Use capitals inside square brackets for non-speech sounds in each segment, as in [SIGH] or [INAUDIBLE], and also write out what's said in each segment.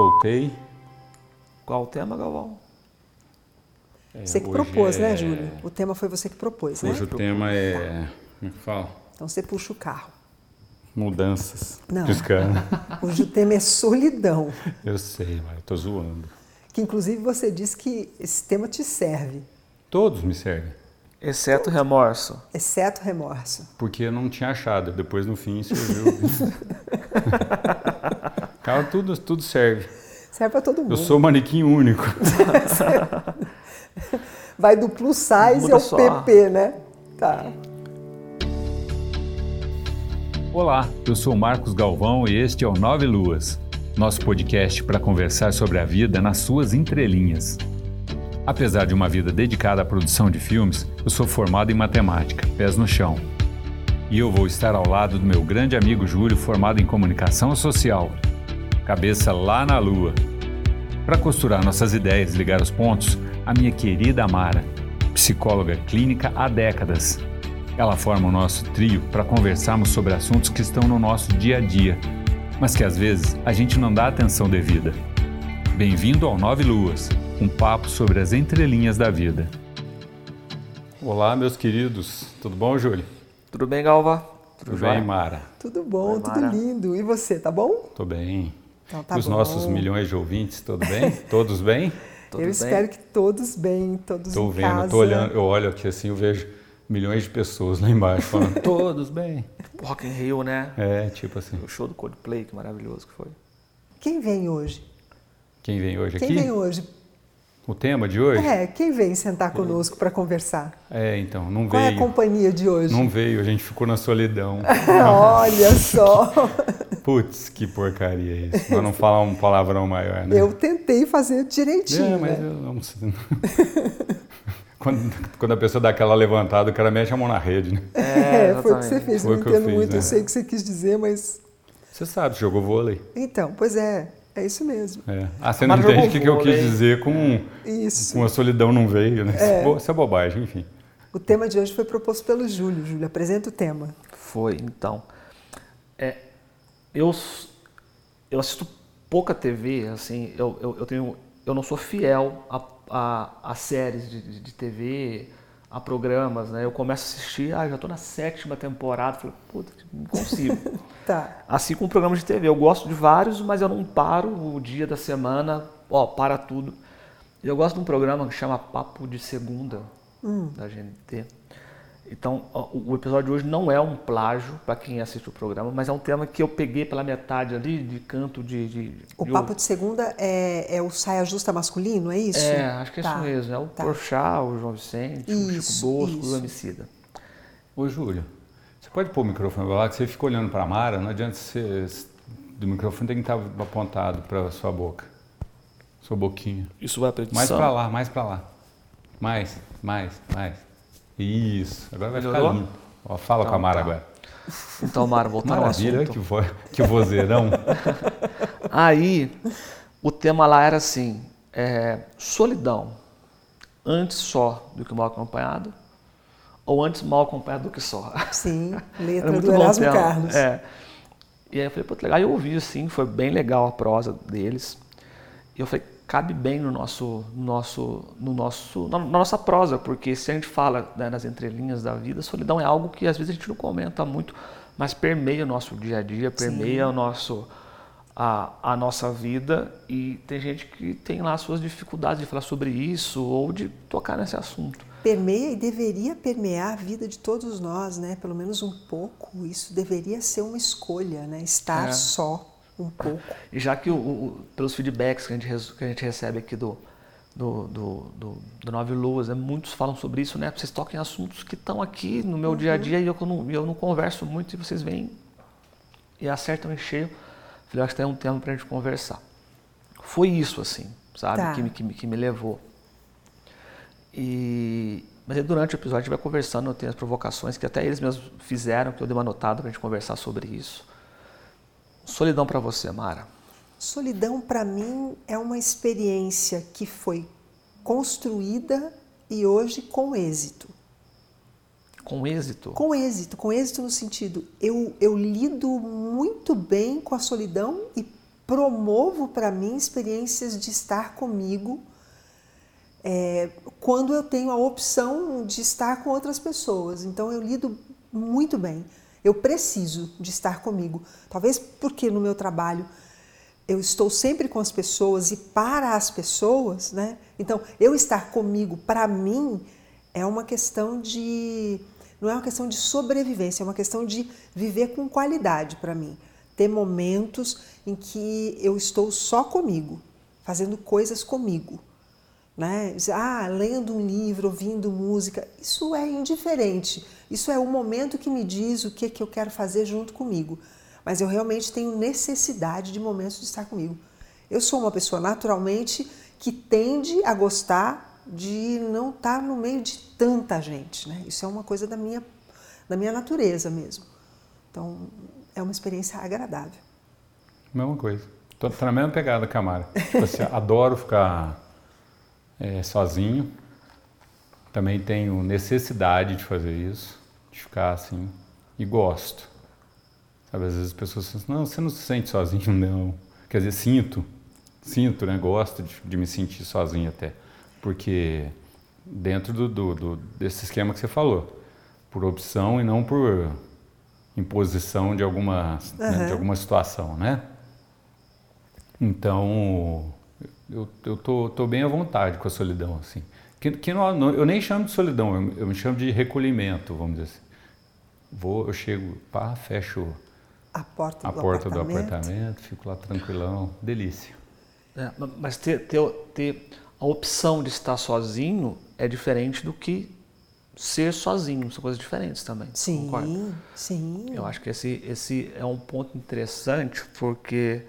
soltei. Qual o tema, Galvão? É, Você que hoje propôs, é- né, Júlio? O tema foi você que propôs, né? Hoje o tema é. Como é que fala? Então você puxa o carro. Mudanças. Não. Piscando. [LAUGHS] Hoje o tema é solidão. Eu sei, mas eu tô zoando. Que inclusive você disse que esse tema te serve, Todos me servem. Exceto remorso. exceto remorso. Porque eu não tinha achado. Depois no fim surgiu. [LAUGHS] Tudo, tudo serve. Serve para todo mundo. Eu sou manequim único. [LAUGHS] Vai do plus size Muda ao só. PP, né? Tá. Olá, eu sou Marcos Galvão e este é o Nove Luas, nosso podcast para conversar sobre a vida nas suas entrelinhas. Apesar de uma vida dedicada à produção de filmes, eu sou formado em matemática, pés no chão. E eu vou estar ao lado do meu grande amigo Júlio, formado em comunicação social, cabeça lá na lua. Para costurar nossas ideias e ligar os pontos, a minha querida Amara, psicóloga clínica há décadas. Ela forma o nosso trio para conversarmos sobre assuntos que estão no nosso dia a dia, mas que às vezes a gente não dá atenção devida. Bem-vindo ao Nove Luas, um papo sobre as entrelinhas da vida. Olá, meus queridos. Tudo bom, Júlio? Tudo bem, Galva? Tudo jóia? bem, Mara? Tudo bom, Oi, tudo Mara. lindo. E você, tá bom? Tô bem. Então tá os bom. nossos milhões de ouvintes, tudo bem? Todos bem? [LAUGHS] Tudo eu bem? espero que todos bem, todos Tô em vendo, casa. tô olhando, eu olho aqui assim, eu vejo milhões de pessoas lá embaixo falando, [LAUGHS] todos bem. Rock in Rio, né? É, tipo assim, O show do Coldplay, que maravilhoso que foi. Quem vem hoje? quem vem hoje Quem aqui? vem hoje? O tema de hoje? É, quem vem sentar conosco para conversar? É, então, não Qual é a veio. companhia de hoje? Não veio, a gente ficou na solidão. [LAUGHS] Olha só, Putz, que porcaria isso. [LAUGHS] Pra não falar um palavrão maior, né? eu tentei fazer direitinho, É, mas né? eu não sei. [LAUGHS] quando, quando a pessoa dá aquela levantada, o cara mexe a mão na rede, né? É, foi o que você fez. Foi não entendo fiz, muito, né? eu sei o que você quis dizer, mas. Você sabe, jogou vôlei. Então, pois é, é isso mesmo. É. Ah, você não Mas entende o que, que eu quis dizer com, Isso. com a solidão não veio, né? Isso é bobagem, enfim. O tema de hoje foi proposto pelo Júlio. Júlio, apresenta o tema. Foi, então. É, eu, eu assisto pouca TV, assim, eu, eu, eu, tenho, eu não sou fiel a, a, a séries de, de, de TV, a programas, né? Eu começo a assistir, ah, já estou na sétima temporada, falei, puta, não consigo. [LAUGHS] Tá. Assim como programas de TV, eu gosto de vários, mas eu não paro o dia da semana, ó, para tudo. Eu gosto de um programa que chama Papo de Segunda, da GNT. Então, o o episódio de hoje não é um plágio para quem assiste o programa, mas é um tema que eu peguei pela metade ali, de canto de. de O de papo de segunda é, é o saia justa masculino, é isso? É, acho que é Tá, isso mesmo. É o tá. Porchat, o João Vicente, o Isso, Chico Bosco, isso. o Emicida. Ô, Júlio, você pode pôr o microfone pra lá, que você fica olhando pra Mara, não adianta você... Do microfone tem que estar apontado pra sua boca. Sua boquinha. Isso vai para? Mais pra lá, mais pra lá. Mais, mais, mais. Isso, agora vai Melhorou? ficar limpo. Ó, fala Então com a Mara tá. agora. Então, Mara, [LAUGHS] voltando ao Maravilha, olha assunto. que, vo... que vozeirão. [LAUGHS] Aí, o tema lá era assim, é, solidão, antes só do que mal acompanhado, ou antes mal acompanhado do que só. Sim, [LAUGHS] letra muito do Erasmo tema. Carlos. É. E aí eu falei, pô, legal, Aí eu ouvi assim, foi bem legal a prosa deles. E eu falei, cabe bem no nosso, no nosso, no nosso, na, na nossa prosa, porque se a gente fala né, nas entrelinhas da vida, solidão é algo que às vezes a gente não comenta muito, mas permeia o nosso dia a dia, permeia o nosso, a, a nossa vida e tem gente que tem lá suas dificuldades de falar sobre isso ou de tocar nesse assunto. Permeia e deveria permear a vida de todos nós, né? Pelo menos um pouco. Isso deveria ser uma escolha, né? Estar É. só um pouco. E já que o- o- pelos feedbacks que a gente, que a gente recebe aqui do, do, do, do, do Nove Luas, né, muitos falam sobre isso, né? Vocês tocam em assuntos que estão aqui no meu dia a dia e eu, não, eu não converso muito e vocês vêm e acertam em cheio. Falei, acho que tem um tema para a gente conversar. Foi isso, assim, sabe? Tá. Que, me- que, que me levou. E, mas aí durante o episódio a gente vai conversando, tem as provocações que até eles mesmos fizeram, que eu dei uma notada para a gente conversar sobre isso. Solidão para você, Mara. Solidão, para mim, é uma experiência que foi construída e hoje com êxito. Com êxito? Com êxito, com êxito no sentido, eu, eu lido muito bem com a solidão e promovo para mim experiências de estar comigo é, quando eu tenho a opção de estar com outras pessoas. Então eu lido muito bem. Eu preciso de estar comigo. Talvez porque no meu trabalho eu estou sempre com as pessoas e para as pessoas, né? Então, eu estar comigo para mim é uma questão de não é uma questão de sobrevivência, é uma questão de viver com qualidade para mim. Ter momentos em que eu estou só comigo, fazendo coisas comigo. Né? Ah, lendo um livro, ouvindo música, isso é indiferente. Isso é o momento que me diz o que, que eu quero fazer junto comigo. Mas eu realmente tenho necessidade de momentos de estar comigo. Eu sou uma pessoa naturalmente que tende a gostar de não estar no meio de tanta gente. Né? Isso é uma coisa da minha, da minha natureza mesmo. Então, é uma experiência agradável. Mesma coisa. Estou na mesma pegada, Camara. Tipo assim, [LAUGHS] adoro ficar é, sozinho. Também tenho necessidade de fazer isso, de ficar assim, e gosto. Sabe, às vezes as pessoas falam assim, não, você não se sente sozinho, [LAUGHS] não. Quer dizer, sinto, sinto, né? Gosto de, de me sentir sozinho até. Porque dentro do, do, do, desse esquema que você falou, por opção e não por imposição de alguma, uhum. né, de alguma situação, né? Então, eu, eu tô, tô bem à vontade com a solidão, assim. Que, que não, não, eu nem chamo de solidão, eu, eu, me chamo de recolhimento, vamos dizer assim. Vou, eu chego, pá, fecho a porta, a do, porta apartamento. do apartamento, fico lá tranquilão, delícia. É, mas ter, ter, ter a opção de estar sozinho é diferente do que ser sozinho, são coisas diferentes também. Sim, concorda? sim. Eu acho que esse, esse é um ponto interessante porque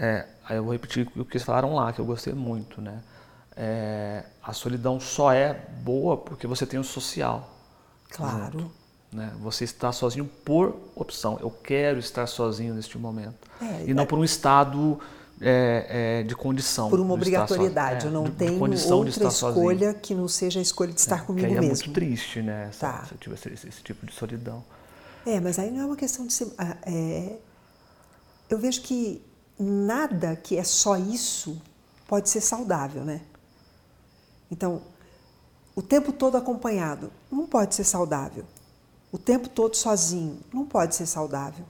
é, aí eu vou repetir o que eles falaram lá, que eu gostei muito, né? É, a solidão só é boa porque você tem o social. Claro. Junto, né? Você está sozinho por opção. Eu quero estar sozinho neste momento. É, e não é por um estado é, é, de condição. Por uma obrigatoriedade. eu não de, tenho de outra escolha sozinho. que não seja a escolha de estar comigo que aí mesmo. É muito triste, né? Essa, tá. esse, esse, esse, tipo de solidão. É, mas aí não é uma questão de ser. Ah, eu vejo que nada que é só isso pode ser saudável, né? Então, o tempo todo acompanhado não pode ser saudável. O tempo todo sozinho não pode ser saudável.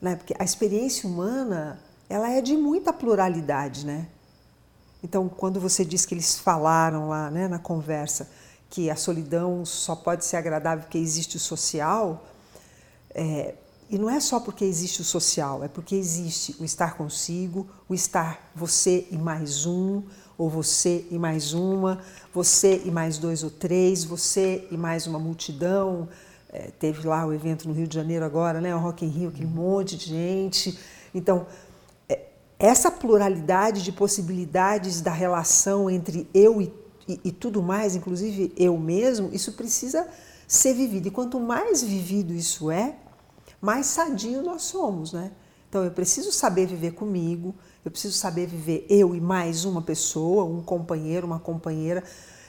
Né? Porque a experiência humana, ela é de muita pluralidade, né? Então, quando você diz que eles falaram lá né, na conversa que a solidão só pode ser agradável porque existe o social, é, e não é só porque existe o social, é porque existe o estar consigo, o estar você e mais um, ou você e mais uma, você e mais dois ou três, você e mais uma multidão. É, teve lá o evento no Rio de Janeiro agora, né, o Rock in Rio, aquele monte de gente. Então, é, essa pluralidade de possibilidades da relação entre eu e, e, e tudo mais, inclusive eu mesmo, isso precisa ser vivido. E quanto mais vivido isso é, mais sadio nós somos, né? Então eu preciso saber viver comigo, eu preciso saber viver eu e mais uma pessoa, um companheiro, uma companheira.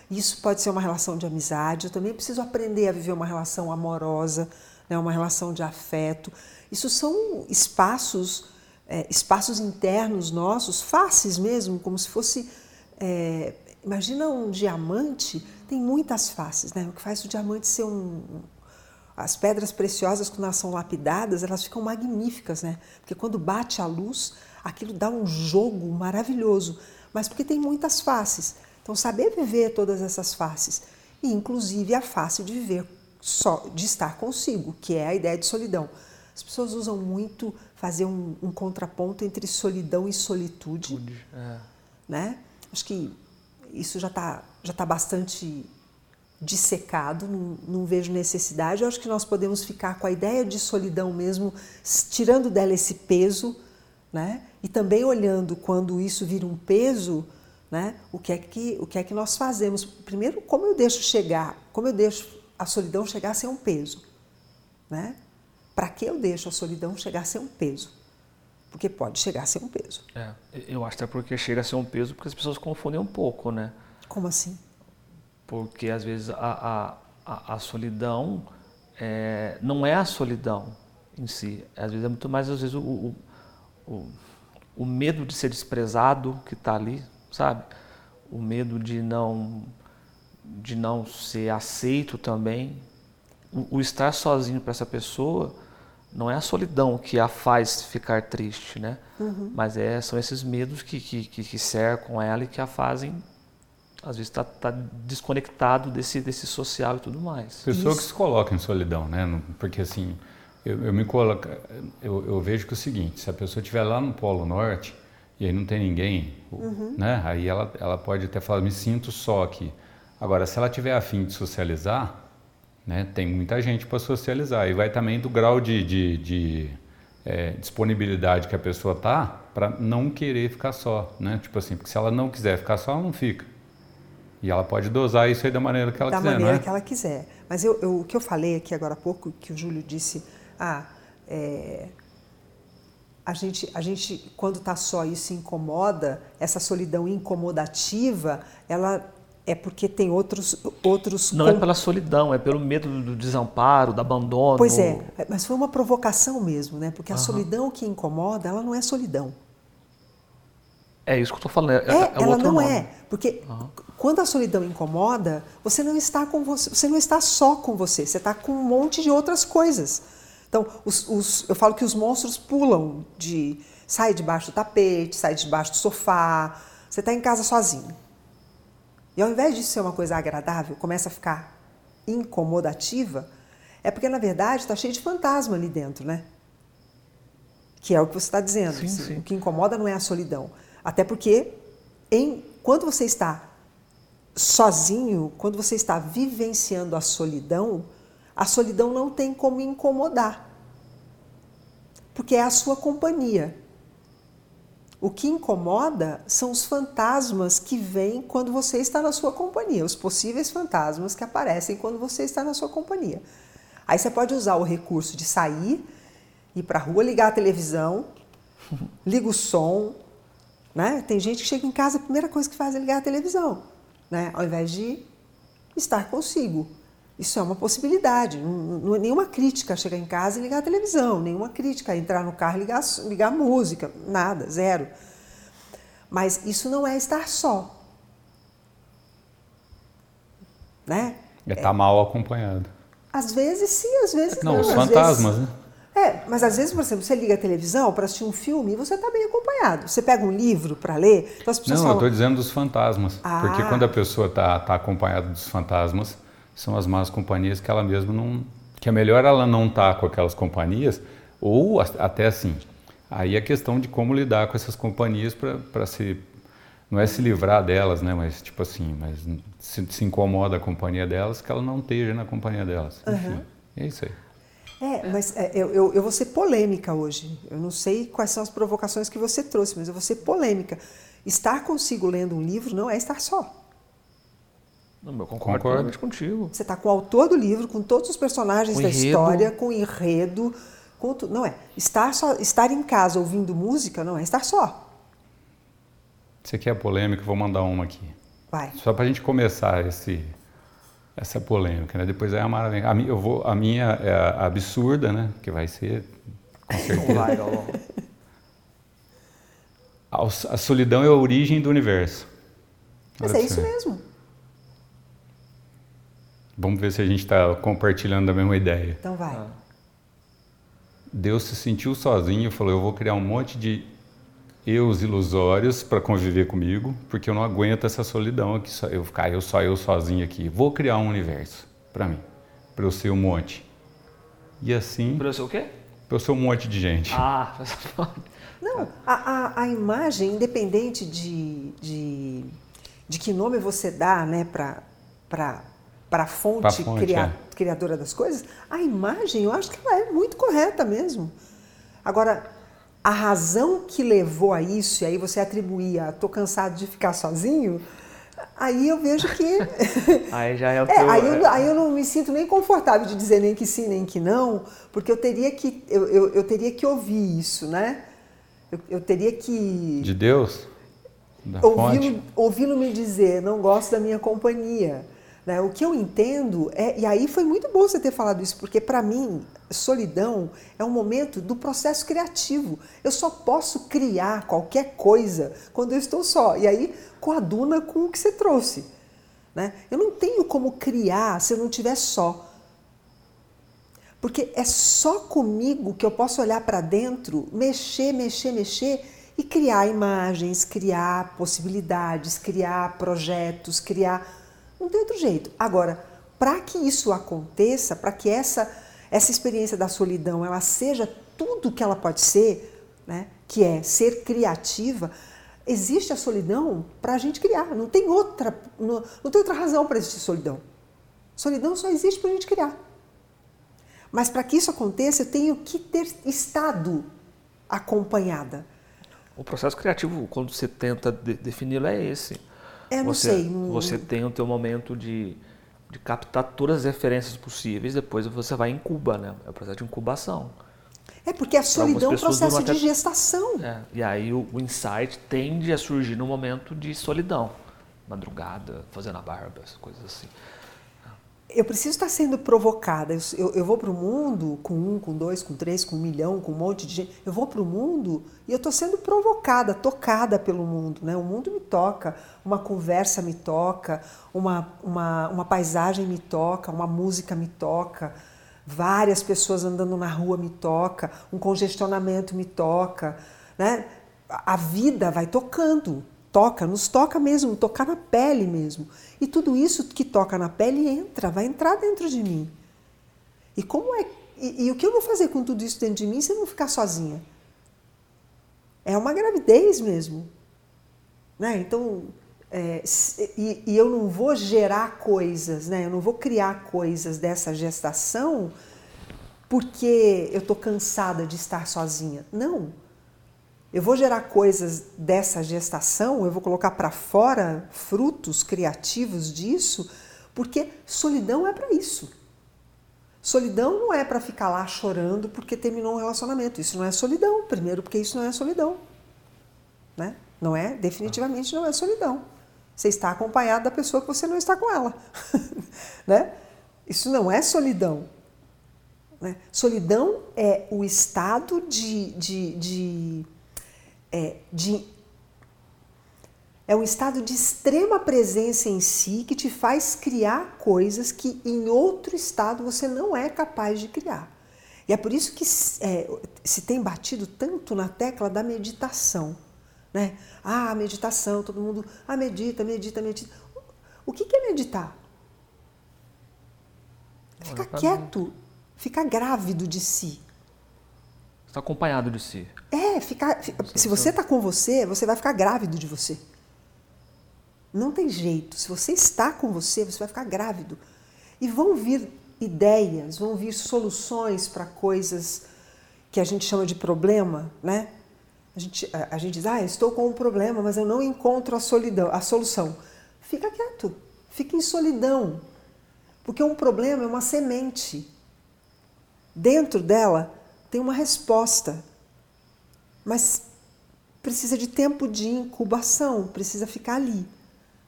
Isso pode ser uma relação de amizade. Eu também preciso aprender a viver uma relação amorosa, né? uma relação de afeto. Isso são espaços, é, espaços internos nossos, faces mesmo, como se fosse. É, imagina um diamante, tem muitas faces, né? O que faz o diamante ser um, as pedras preciosas, quando elas são lapidadas, elas ficam magníficas, né? Porque quando bate a luz, aquilo dá um jogo maravilhoso, mas porque tem muitas faces. Então, saber viver todas essas faces, e inclusive a face de viver só, de estar consigo, que é a ideia de solidão. As pessoas usam muito fazer um, um contraponto entre solidão e solitude, é. né? Acho que isso já está já tá bastante dissecado, não, não, vejo necessidade. Eu acho que nós podemos ficar com a ideia de solidão mesmo, tirando dela esse peso, né? E também olhando quando isso vira um peso, né? O que é que o que é que nós fazemos? Primeiro, como eu deixo chegar, como eu deixo a solidão chegar a ser um peso, né? Para que eu deixo a solidão chegar a ser um peso? Porque pode chegar a ser um peso. É, eu acho até porque chega a ser um peso porque as pessoas confundem um pouco, né? Como assim? porque às vezes a, a, a solidão é, não é a solidão em si, às vezes é muito mais às vezes o, o, o o medo de ser desprezado que está ali, sabe? O medo de não de não ser aceito também. O, o estar sozinho para essa pessoa não é a solidão que a faz ficar triste, né? Uhum. Mas é, são esses medos que, que, que, cercam ela e que a fazem, às vezes, estar tá, tá desconectado desse, desse social e tudo mais. Pessoa Isso. que se coloca em solidão, né? Porque assim, eu, eu me coloco, eu, eu, vejo que é o seguinte, se a pessoa estiver lá no Polo Norte e aí não tem ninguém, uhum. né? Aí ela, ela pode até falar, me sinto só aqui. Agora, se ela tiver afim de socializar, né, tem muita gente para socializar. E vai também do grau de, de, de é, disponibilidade que a pessoa tá para não querer ficar só, né? Tipo assim, porque se ela não quiser ficar só, ela não fica. E ela pode dosar isso aí da maneira que ela da quiser, Da maneira né? que ela quiser. Mas eu, eu, o que eu falei aqui agora há pouco, que o Júlio disse, ah, é, a gente, a gente quando está só se incomoda, essa solidão incomodativa, ela é porque tem outros outros não é pela solidão é pelo medo do desamparo do abandono pois é mas foi uma provocação mesmo né porque a uhum. solidão que incomoda ela não é solidão é isso que eu estou falando é, é, é ela não nome. é porque uhum. quando a solidão incomoda você não está com você você não está só com você você está com um monte de outras coisas então os, os, eu falo que os monstros pulam de sai debaixo do tapete sai debaixo do sofá você está em casa sozinho e ao invés disso ser uma coisa agradável, começa a ficar incomodativa, é porque na verdade está cheio de fantasma ali dentro, né? Que é o que você está dizendo. Sim, sim. O que incomoda não é a solidão. Até porque em, quando você está sozinho, quando você está vivenciando a solidão, a solidão não tem como incomodar. Porque é a sua companhia. O que incomoda são os fantasmas que vêm quando você está na sua companhia, os possíveis fantasmas que aparecem quando você está na sua companhia. Aí você pode usar o recurso de sair, ir para a rua, ligar a televisão, [LAUGHS] liga o som. Né? Tem gente que chega em casa, a primeira coisa que faz é ligar a televisão, né? ao invés de estar consigo. Isso é uma possibilidade. Não, é nenhuma crítica chegar em casa e ligar a televisão, nenhuma crítica entrar no carro e ligar, ligar a música, nada, zero. Mas isso não é estar só. Né? É estar tá mal acompanhado. Às vezes sim, às vezes não. Não, os fantasmas, vezes... né? É, mas às vezes, por exemplo, você liga a televisão para assistir um filme e você está bem acompanhado. Você pega um livro para ler, então as pessoas Não, falam... eu estou dizendo dos fantasmas. Ah. Porque quando a pessoa está tá acompanhada dos fantasmas, são as más companhias que ela mesma não. que é melhor ela não estar tá com aquelas companhias, ou até assim. Aí é questão de como lidar com essas companhias para se. Não é se livrar delas, né? Mas tipo assim, mas se, se incomoda a companhia delas, que ela não esteja na companhia delas. Enfim, uhum. é isso aí. É, mas é, eu, eu, eu vou ser polêmica hoje. Eu não sei quais são as provocações que você trouxe, mas eu vou ser polêmica. Estar consigo lendo um livro não é estar só. Não, eu concordo, concordo. contigo. Você está com o autor do livro, com todos os personagens da história, com o enredo, com tudo. Não é. Estar, só, estar em casa ouvindo música não é estar só. Você quer polêmica? Vou mandar uma aqui. Vai. Só para a gente começar esse, essa polêmica, né? Depois é a maravilha. A, eu vou, a minha é a absurda, né? Que vai ser, com [LAUGHS] certeza. Vai, a, a solidão é a origem do universo. Mas Olha é isso mesmo. Vamos ver se a gente está compartilhando a mesma ideia. Então vai. Ah. Deus se sentiu sozinho e falou: Eu vou criar um monte de eus ilusórios para conviver comigo, porque eu não aguento essa solidão aqui, só eu ficar eu só eu sozinho aqui. Vou criar um universo para mim, para eu ser um monte. E assim. Para eu ser o quê? Para eu ser um monte de gente. Ah, [LAUGHS] não. A, a, a imagem, independente de, de, de que nome você dá, né, para para a fonte, fonte cria, é. criadora das coisas, a imagem eu acho que ela é muito correta mesmo. Agora, a razão que levou a isso, e aí você atribuía, estou cansado de ficar sozinho, aí eu vejo que. [LAUGHS] aí já é o é, teu... aí, eu, aí eu não me sinto nem confortável de dizer nem que sim, nem que não, porque eu teria que, eu, eu, eu teria que ouvir isso, né? Eu, eu teria que. De Deus? Ouvi-lo ouvi me dizer, não gosto da minha companhia Né? O que eu entendo é, e aí foi muito bom você ter falado isso, porque para mim solidão é um momento do processo criativo. Eu só posso criar qualquer coisa quando eu estou só. E aí coaduna com o que você trouxe. Né? Eu não tenho como criar se eu não estiver só. Porque é só comigo que eu posso olhar para dentro, mexer, mexer, mexer e criar imagens, criar possibilidades, criar projetos, criar. Não tem outro jeito. Agora, para que isso aconteça, para que essa, essa experiência da solidão ela seja tudo que ela pode ser, né? que é ser criativa, existe a solidão para a gente criar. Não tem outra, não, não tem outra razão para existir solidão. Solidão só existe para a gente criar. Mas para que isso aconteça, eu tenho que ter estado acompanhada. O processo criativo, quando você tenta de, defini-lo, é esse. É, não você, sei. Não... Você tem o teu momento de, de captar todas as referências possíveis, depois você vai incuba, né? É o processo de incubação. É porque a solidão é um processo de gestação. É, e aí o, o, insight tende a surgir no momento de solidão. Madrugada, fazendo a barba, coisas assim eu preciso estar sendo provocada. Eu, eu vou para o mundo com um, com dois, com três, com um milhão, com um monte de gente. Eu vou para o mundo e eu estou sendo provocada, tocada pelo mundo. Né? O mundo me toca, uma conversa me toca, uma, uma, uma paisagem me toca, uma música me toca, várias pessoas andando na rua me toca, um congestionamento me toca. Né? A vida vai tocando toca, nos toca mesmo, tocar na pele mesmo. E tudo isso que toca na pele entra, vai entrar dentro de mim. E como é e, e, o que eu vou fazer com tudo isso dentro de mim se eu não ficar sozinha? É uma gravidez mesmo. Né? Então, é, e, e, eu não vou gerar coisas, né? eu não vou criar coisas dessa gestação porque eu estou cansada de estar sozinha. Não. Eu vou gerar coisas dessa gestação, eu vou colocar para fora frutos criativos disso, porque solidão é para isso. Solidão não é para ficar lá chorando porque terminou um relacionamento. Isso não é solidão. Primeiro, porque isso não é solidão. Né? Não é, definitivamente não é solidão. Você está acompanhado da pessoa que você não está com ela. [LAUGHS] né? Isso não é solidão. Né? Solidão é o estado de, de, de é, de é um estado de extrema presença em si que te faz criar coisas que em outro estado você não é capaz de criar. E é por isso que é, se tem batido tanto na tecla da meditação. Né? Ah, meditação, todo mundo, ah, medita, medita, medita. O que é meditar? Ficar quieto, ficar grávido de si. Está acompanhado de si. É, ficar. Se você está com você, você vai ficar grávido de você. Não tem jeito. Se você está com você, você vai ficar grávido. E vão vir ideias, vão vir soluções para coisas que a gente chama de problema, né? A gente, a, a gente diz, ah, estou com um problema, mas eu não encontro a, solidão, a solução. Fica quieto, fica em solidão. Porque um problema é uma semente. Dentro dela tem uma resposta, mas precisa de tempo de incubação, precisa ficar ali.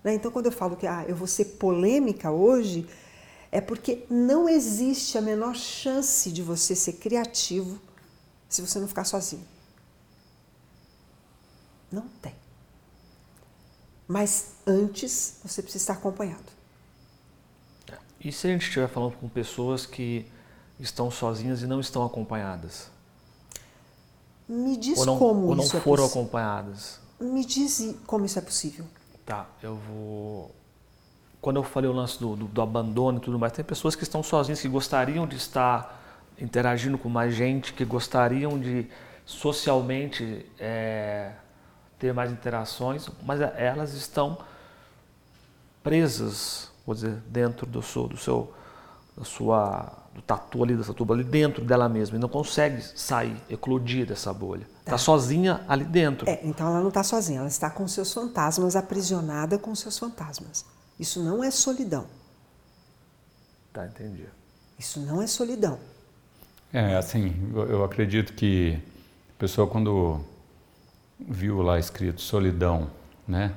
Né? Então, quando eu falo que ah, eu vou ser polêmica hoje, é porque não existe a menor chance de você ser criativo se você não ficar sozinho. Não tem. Mas antes você precisa estar acompanhado. E se a gente estiver falando com pessoas que estão sozinhas e não estão acompanhadas? Me diz ou não, como ou não isso é foram acompanhadas. Me diz como isso é possível. Tá, eu vou. Quando eu falei o lance do, do, do, abandono e tudo mais, tem pessoas que estão sozinhas, que gostariam de estar interagindo com mais gente, que gostariam de socialmente é, ter mais interações, mas elas estão presas, vou dizer, dentro do seu, do seu da sua do tatu ali, dessa tuba ali dentro dela mesma e não consegue sair, eclodir dessa bolha. Está tá sozinha ali dentro. É, então ela não está sozinha, ela está com seus fantasmas, aprisionada com seus fantasmas. Isso não é solidão. Tá, entendi. Isso não é solidão. É, assim, eu acredito que a pessoa quando viu lá escrito solidão, né?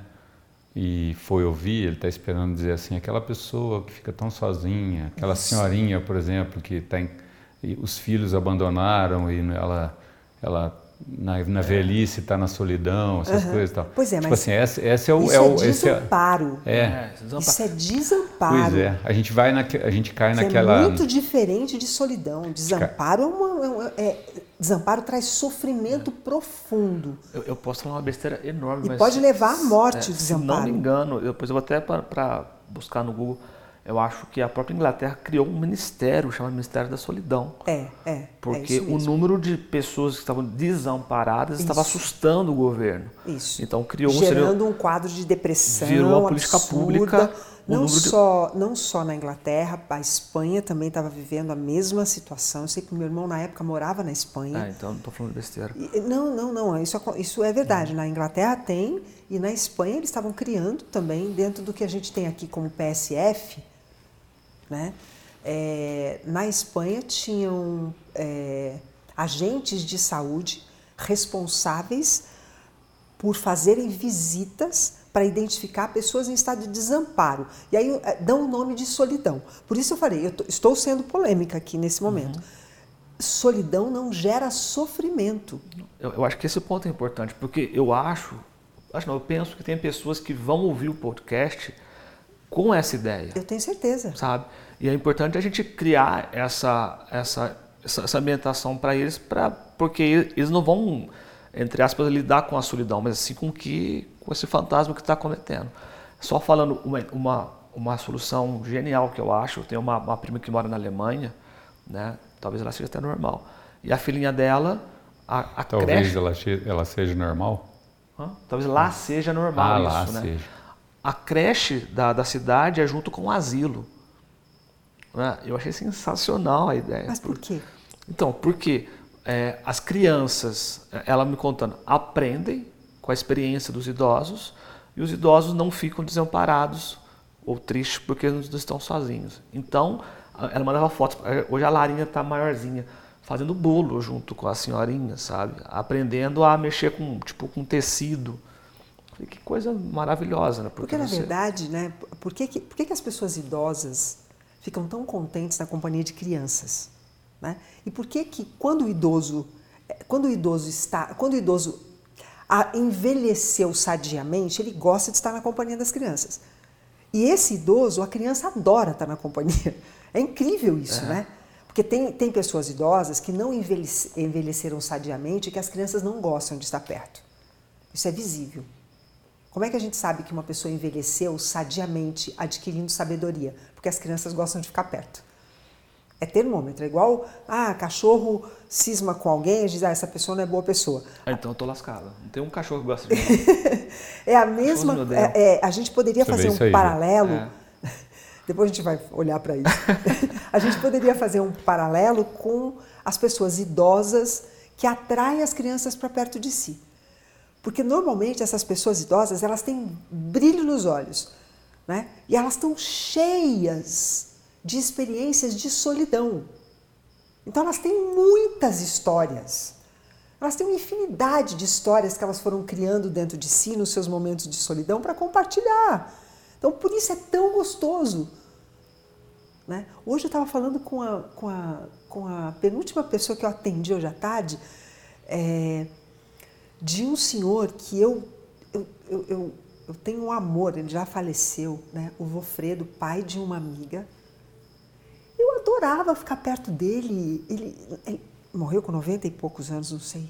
E foi ouvir, ele está esperando dizer assim, aquela pessoa que fica tão sozinha, aquela Isso. senhorinha, por exemplo, que tem os filhos abandonaram e ela ela na, na velhice está na solidão, essas uhum. coisas e tal. Pois é, tipo mas assim, esse, esse é o isso é, o, é desamparo. É, é, isso é desamparo. Pois é, a gente vai na, a gente cai isso é naquela. É muito diferente de solidão. Desamparo é, uma, é, é, desamparo traz sofrimento profundo. Eu, eu, posso falar uma besteira enorme, e mas pode levar à morte o desamparo. Se não me engano, depois eu vou até para buscar no Google eu acho que a própria Inglaterra criou um ministério chamado Ministério da Solidão. É, é. Porque é o número de pessoas que estavam desamparadas isso. estava assustando o governo. Isso. Então criou gerando um, um quadro de depressão. Virou uma política absurda. pública. Não só, de... não só na Inglaterra, a Espanha também estava vivendo a mesma situação. Eu sei que meu irmão na época morava na Espanha. Ah, então não estou falando besteira. E, não, não, não. Isso, isso é verdade. Na Inglaterra tem e na Espanha eles estavam criando também dentro do que a gente tem aqui como PSF né? É, na Espanha tinham é, agentes de saúde responsáveis por fazerem visitas para identificar pessoas em estado de desamparo. E aí é, dão o nome de solidão. Por isso eu falei, eu estou sendo polêmica aqui nesse momento. Uhum. Solidão não gera sofrimento. Eu, eu, acho que esse ponto é importante, porque eu acho, acho não, eu penso que tem pessoas que vão ouvir o podcast com essa ideia. Eu tenho certeza. Sabe? E é importante a gente criar essa, essa, essa, essa ambientação para eles, pra, porque eles não vão, entre aspas, lidar com a solidão, mas assim com, que, com esse fantasma que está cometendo. Só falando uma, uma, uma solução genial que eu acho, eu tenho uma, uma prima que mora na Alemanha, né? talvez ela seja até normal. E a filhinha dela, a, a talvez creche... ela, ela seja normal? Hã? Talvez lá seja normal ah, isso, lá né? Seja. A creche da, da cidade é junto com o asilo. Né? Eu achei sensacional a ideia. Mas por quê? Então, porque é, as crianças, ela me contando, aprendem com a experiência dos idosos e os idosos não ficam desamparados ou tristes porque não estão sozinhos. Então, ela mandava fotos. É, hoje a Larinha está maiorzinha, fazendo bolo junto com a senhorinha, sabe? Aprendendo a mexer com tipo com tecido. Que coisa maravilhosa, né? Porque, porque na você... verdade, né? Por que, que, por que, que as pessoas idosas ficam tão contentes na companhia de crianças? Né? E por que que quando o idoso, quando o idoso está, quando o idoso envelheceu sadiamente, ele gosta de estar na companhia das crianças. E esse idoso, a criança adora estar na companhia. [LAUGHS] É incrível isso, é. né? Porque tem, tem pessoas idosas que não envelheceram sadiamente e que as crianças não gostam de estar perto. Isso é visível. Como é que a gente sabe que uma pessoa envelheceu sadiamente, adquirindo sabedoria? Porque as crianças gostam de ficar perto. É termômetro, é igual, ah, cachorro cisma com alguém e diz, ah, essa pessoa não é boa pessoa. Ah, então eu tô lascado. Não tem um cachorro que gosta de mim. [LAUGHS] é a mesma. É, é, a gente poderia Você fazer um aí, paralelo. É. [LAUGHS] Depois a gente vai olhar para isso. [LAUGHS] a gente poderia fazer um paralelo com as pessoas idosas que atraem as crianças para perto de si. Porque normalmente essas pessoas idosas, elas têm brilho nos olhos, né? E elas estão cheias de experiências de solidão. Então elas têm muitas histórias. Elas têm uma infinidade de histórias que elas foram criando dentro de si nos seus momentos de solidão para compartilhar. Então por isso é tão gostoso. Né? Hoje eu estava falando com a, com, a, com a penúltima pessoa que eu atendi hoje à tarde. É, de um senhor que eu, eu, eu, eu, eu tenho um amor, ele já faleceu, né? o Vofredo, pai de uma amiga. Adorava ficar perto dele. Ele, ele morreu com 90 e poucos anos, não sei.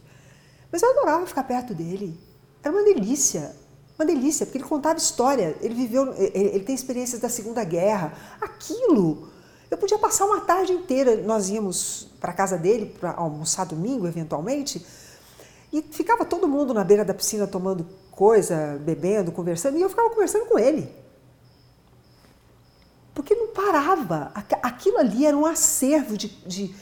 Mas eu adorava ficar perto dele. Era uma delícia. Uma delícia, porque ele contava história. Ele viveu, ele, ele tem experiências da Segunda Guerra. Aquilo. Eu podia passar uma tarde inteira. Nós íamos para a casa dele para almoçar domingo, eventualmente. E ficava todo mundo na beira da piscina tomando coisa, bebendo, conversando, e eu ficava conversando com ele. Porque não parava. Aquilo ali era um acervo de, de,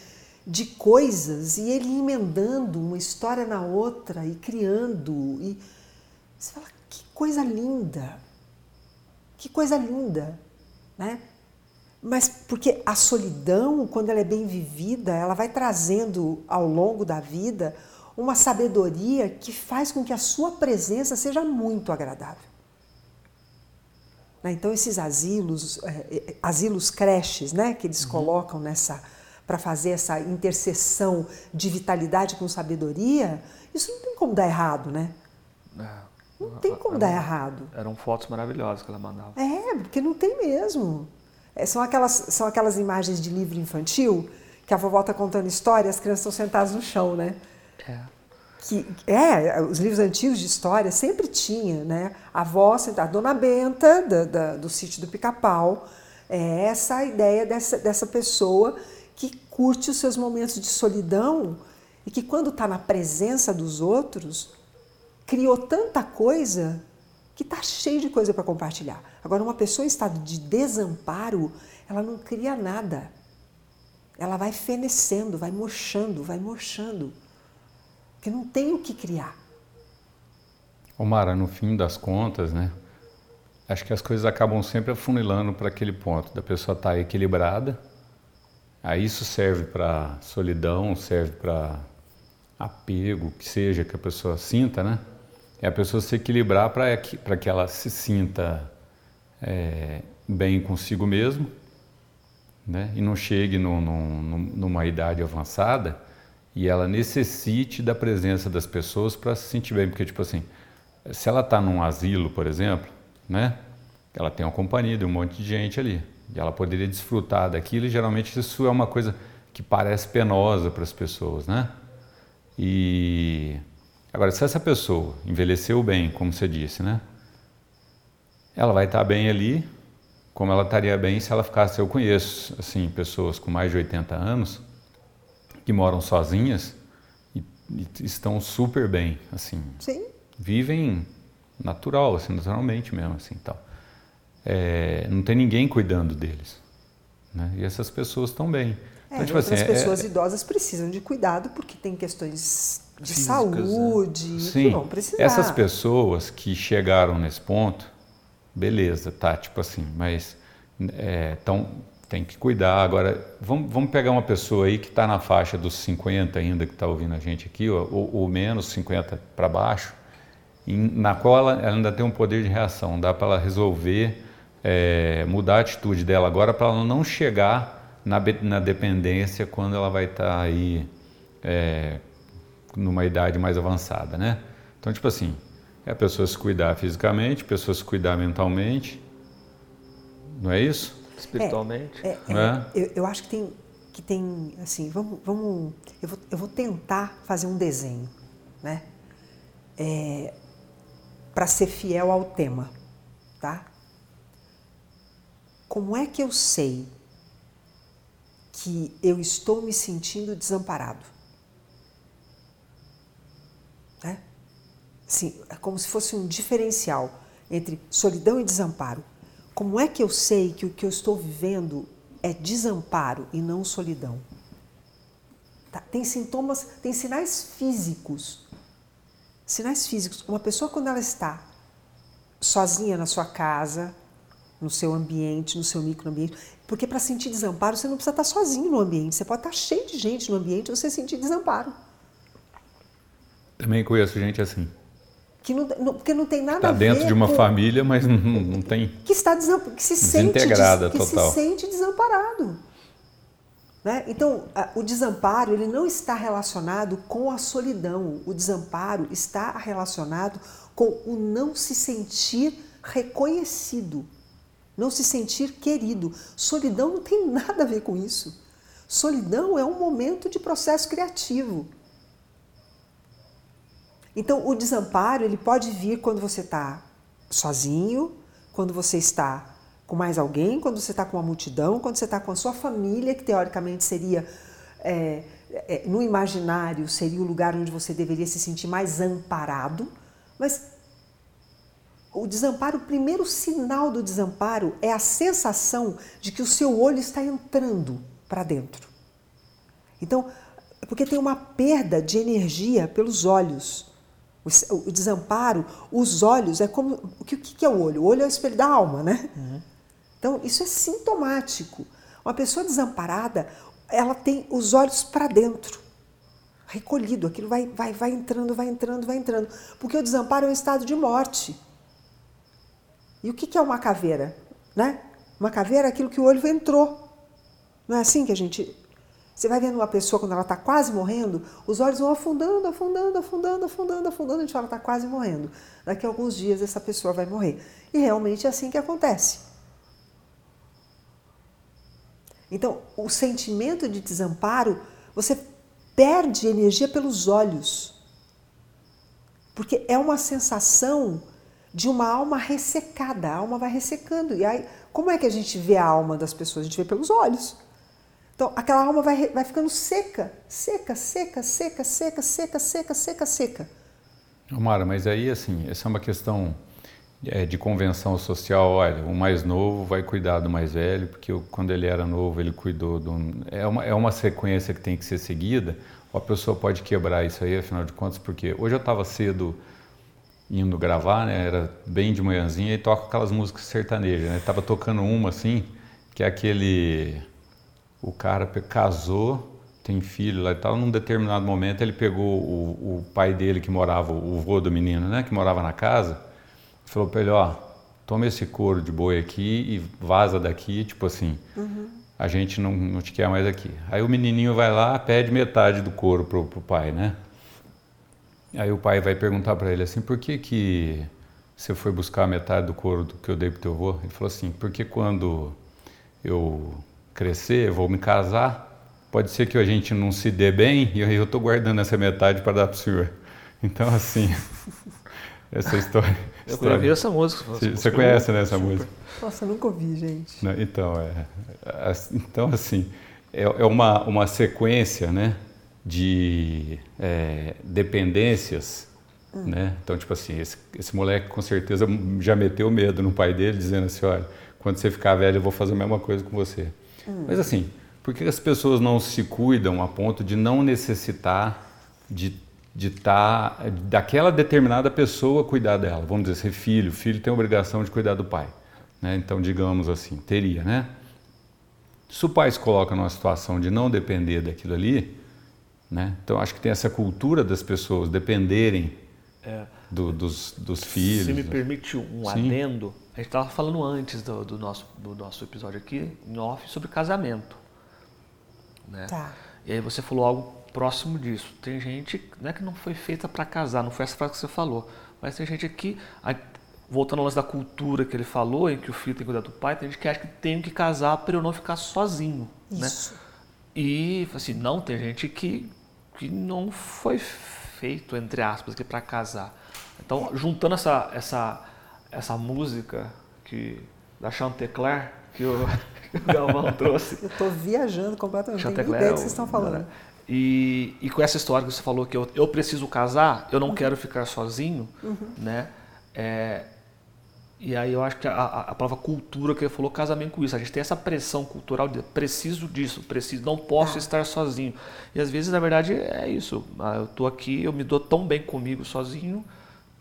de coisas, e ele emendando uma história na outra e criando. E você fala, que coisa linda! Que coisa linda! Né? Mas porque a solidão, quando ela é bem vivida, ela vai trazendo ao longo da vida uma sabedoria que faz com que a sua presença seja muito agradável. Né? Então esses asilos, é, é, asilos creches, né, que eles uhum. colocam nessa para fazer essa interseção de vitalidade com sabedoria, isso não tem como dar errado, né? É. Não tem como dar errado. Eram fotos maravilhosas que ela mandava. É, porque não tem mesmo. É, são, aquelas, são aquelas imagens de livro infantil que a vovó está contando história e as crianças estão sentadas no chão, né? É que é, os livros antigos de história sempre tinha, né? A avó sentada, Dona Benta, da, da, do sítio do Pica-Pau, é essa a ideia dessa, dessa pessoa que curte os seus momentos de solidão e que quando está na presença dos outros, criou tanta coisa que está cheio de coisa para compartilhar. Agora, uma pessoa em estado de desamparo, ela não cria nada. Ela vai fenecendo, vai murchando, vai murchando porque não tem o que criar. Omara, no fim das contas, né? Acho que as coisas acabam sempre afunilando para aquele ponto da pessoa estar tá equilibrada. Aí isso serve para solidão, serve para apego, que seja que a pessoa sinta, né? É a pessoa se equilibrar para que, que ela se sinta é, bem consigo mesmo, né? E não chegue no, no, numa idade avançada e ela necessite da presença das pessoas para se sentir bem, porque tipo assim, se ela está num asilo, por exemplo, né, ela tem uma companhia de um monte de gente ali e ela poderia desfrutar daquilo. E geralmente isso é uma coisa que parece penosa para as pessoas, né? E agora se essa pessoa envelheceu bem, como você disse, né, ela vai estar tá bem ali, como ela estaria bem se ela ficasse. Eu conheço assim pessoas com mais de 80 anos que moram sozinhas e, e estão super bem, assim. Sim. Vivem natural, assim, naturalmente mesmo, assim, tal. É, não tem ninguém cuidando deles, né? E essas pessoas estão bem. É, então, tipo assim, pessoas é, idosas precisam de cuidado porque tem questões de físicas, saúde né? Sim, que vão precisar. Essas pessoas que chegaram nesse ponto, beleza, tá, tipo assim, mas estão é, tem que cuidar. Agora, vamos, vamos pegar uma pessoa aí que está na faixa dos 50 ainda, que está ouvindo a gente aqui, ou, ou menos 50 para baixo, na qual ela, ela, ainda tem um poder de reação. Dá para ela resolver, é, mudar a atitude dela agora para ela não chegar na, na dependência quando ela vai estar tá aí é, numa idade mais avançada, né? Então, tipo assim, é a pessoa se cuidar fisicamente, a pessoa se cuidar mentalmente, não é isso? Espiritualmente. É, é, é, eu, eu, acho que tem, que tem assim, vamos, vamos eu, vou, eu vou tentar fazer um desenho, né? É, para ser fiel ao tema, tá? Como é que eu sei que eu estou me sentindo desamparado? Né? Assim, é como se fosse um diferencial entre solidão e desamparo. Como é que eu sei que o que eu estou vivendo é desamparo e não solidão? Tá? Tem sintomas, tem sinais físicos. Sinais físicos. Uma pessoa, quando ela está sozinha na sua casa, no seu ambiente, no seu microambiente, porque para sentir desamparo você não precisa estar sozinho no ambiente, você pode estar cheio de gente no ambiente e você sentir desamparo. Também conheço gente assim que não, não, porque não tem nada tá a ver. Está dentro de uma com, família, mas não, não tem. Que está que se sente desintegrada que total. se sente desamparado. Né? Então, a, o desamparo ele não está relacionado com a solidão. O desamparo está relacionado com o não se sentir reconhecido, não se sentir querido. Solidão não tem nada a ver com isso. Solidão é um momento de processo criativo. Então, o desamparo ele pode vir quando você está sozinho, quando você está com mais alguém, quando você está com uma multidão, quando você está com a sua família, que teoricamente seria é, é, no imaginário seria o lugar onde você deveria se sentir mais amparado, mas o desamparo, o primeiro sinal do desamparo é a sensação de que o seu olho está entrando para dentro. Então, porque tem uma perda de energia pelos olhos. O, desamparo, os olhos, é como. O que, o que é o olho? O olho é o espelho da alma, né? Uhum. Então, isso é sintomático. Uma pessoa desamparada, ela tem os olhos para dentro, recolhido. Aquilo vai, vai, vai entrando, vai entrando, vai entrando. Porque o desamparo é um estado de morte. E o que, que é uma caveira? Né? Uma caveira é aquilo que o olho entrou. Não é assim que a gente. Você vai vendo uma pessoa quando ela está quase morrendo, os olhos vão afundando, afundando, afundando, afundando, afundando, a gente fala, está quase morrendo. Daqui a alguns dias essa pessoa vai morrer. E realmente é assim que acontece. Então, o sentimento de desamparo, você perde energia pelos olhos. Porque é uma sensação de uma alma ressecada. A alma vai ressecando. E aí, como é que a gente vê a alma das pessoas? A gente vê pelos olhos. Então, aquela alma vai, vai ficando seca, seca, seca, seca, seca, seca, seca, seca, seca. Mara, mas aí, assim, essa é uma questão é, de convenção social. Olha, o mais novo vai cuidar do mais velho, porque quando ele era novo, ele cuidou do. É uma, é uma sequência que tem que ser seguida. Ou a pessoa pode quebrar isso aí, afinal de contas, porque hoje eu estava cedo indo gravar, né? Era bem de manhãzinha e toco aquelas músicas sertanejas, né? Tava tocando uma assim, que é aquele o cara casou, tem filho lá e tal, num determinado momento ele pegou o, o pai dele que morava, o vô do menino, né, que morava na casa, falou para ele, ó, toma esse couro de boi aqui e vaza daqui, tipo assim, uhum. a gente não, não te quer mais aqui. Aí o menininho vai lá, pede metade do couro pro, pro pai, né? Aí o pai vai perguntar para ele assim, por que que você foi buscar metade do couro do que eu dei pro teu avô? Ele falou assim, porque quando eu crescer, vou me casar, pode ser que a gente não se dê bem e eu estou guardando essa metade para dar para o senhor. Então, assim, [LAUGHS] essa história. Eu história, ouvi essa música. Você, você conhece né, essa música? Nossa, nunca ouvi, gente. Não, então, é, então, assim, é, é uma, uma sequência né, de é, dependências. Hum. Né? Então, tipo assim, esse, esse moleque com certeza já meteu medo no pai dele, dizendo assim: olha, quando você ficar velho, eu vou fazer a mesma coisa com você. Hum. Mas assim, por que as pessoas não se cuidam a ponto de não necessitar de de estar tá, daquela determinada pessoa cuidar dela. Vamos dizer, ser filho, filho tem a obrigação de cuidar do pai. Né? Então, digamos assim, teria, né? Se o pai se coloca numa situação de não depender daquilo ali, né? Então, acho que tem essa cultura das pessoas dependerem é. do, dos, dos filhos. Se me permite um Sim. adendo, a gente estava falando antes do, do, nosso, do nosso episódio aqui, em off, sobre casamento. Né? Tá. E aí você falou algo próximo disso. Tem gente né, que não foi feita para casar, não foi essa frase que você falou, mas tem gente aqui, voltando ao lance da cultura que ele falou, em que o filho tem que cuidar do pai, tem gente que acha que tem que casar para eu não ficar sozinho. Né? Isso. Né? E assim, não, tem gente que, que não foi feito, entre aspas, para casar. Então, juntando essa, essa essa música que da Chantecler que o, [LAUGHS] que o Galvão trouxe. Eu estou viajando completamente. Chantecler, não ideia que vocês estão falando. Né? E, e com essa história que você falou que eu, eu preciso casar, eu não uhum. quero ficar sozinho, uhum. né? É, e aí eu acho que a, a, palavra cultura que ele falou casa bem com isso. A gente tem essa pressão cultural de preciso disso, preciso, não posso ah. estar sozinho. E às vezes, na verdade, é isso. Ah, eu estou aqui, eu me dou tão bem comigo sozinho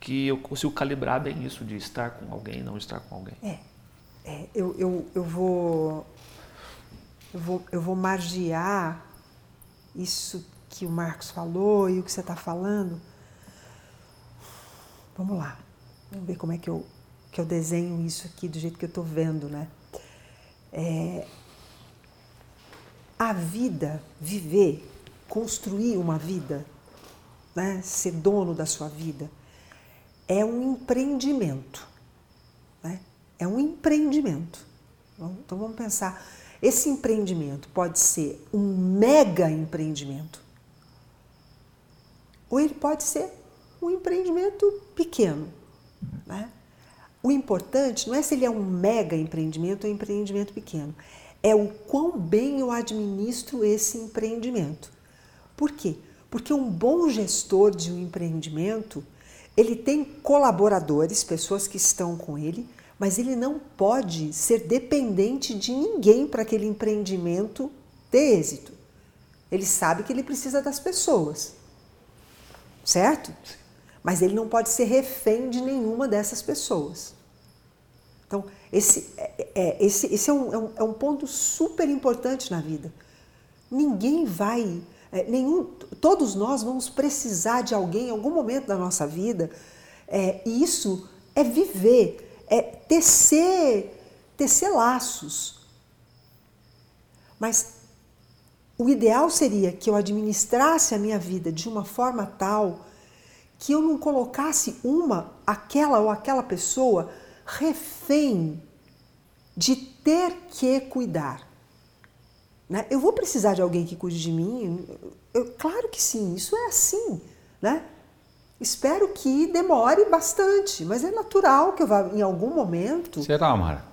que eu consigo calibrar bem isso de estar com alguém, não estar com alguém. É, é eu, eu, eu vou eu vou eu vou margear isso que o Marcos falou e o que você está falando. Vamos lá, vamos ver como é que eu que eu desenho isso aqui do jeito que eu estou vendo, né? É, a vida, viver, construir uma vida, né? ser dono da sua vida, é um empreendimento. Né? É um empreendimento. Então vamos pensar. Esse empreendimento pode ser um mega empreendimento, ou ele pode ser um empreendimento pequeno. Né? O importante não é se ele é um mega empreendimento ou um empreendimento pequeno, é o quão bem eu administro esse empreendimento. Por quê? Porque um bom gestor de um empreendimento ele tem colaboradores, pessoas que estão com ele, mas ele não pode ser dependente de ninguém para aquele empreendimento ter êxito. Ele sabe que ele precisa das pessoas, certo? Mas ele não pode ser refém de nenhuma dessas pessoas. Então, esse é, é esse, esse é, um, é, um, é um ponto super importante na vida. Ninguém vai é, nenhum, todos nós vamos precisar de alguém em algum momento da nossa vida, é, e isso é viver, é tecer, tecer laços. Mas o ideal seria que eu administrasse a minha vida de uma forma tal que eu não colocasse uma, aquela ou aquela pessoa refém de ter que cuidar. Né? Eu vou precisar de alguém que cuide de mim? Eu, claro que sim, isso é assim. Né? Espero que demore bastante, mas é natural que eu vá em algum momento. Será, Mara?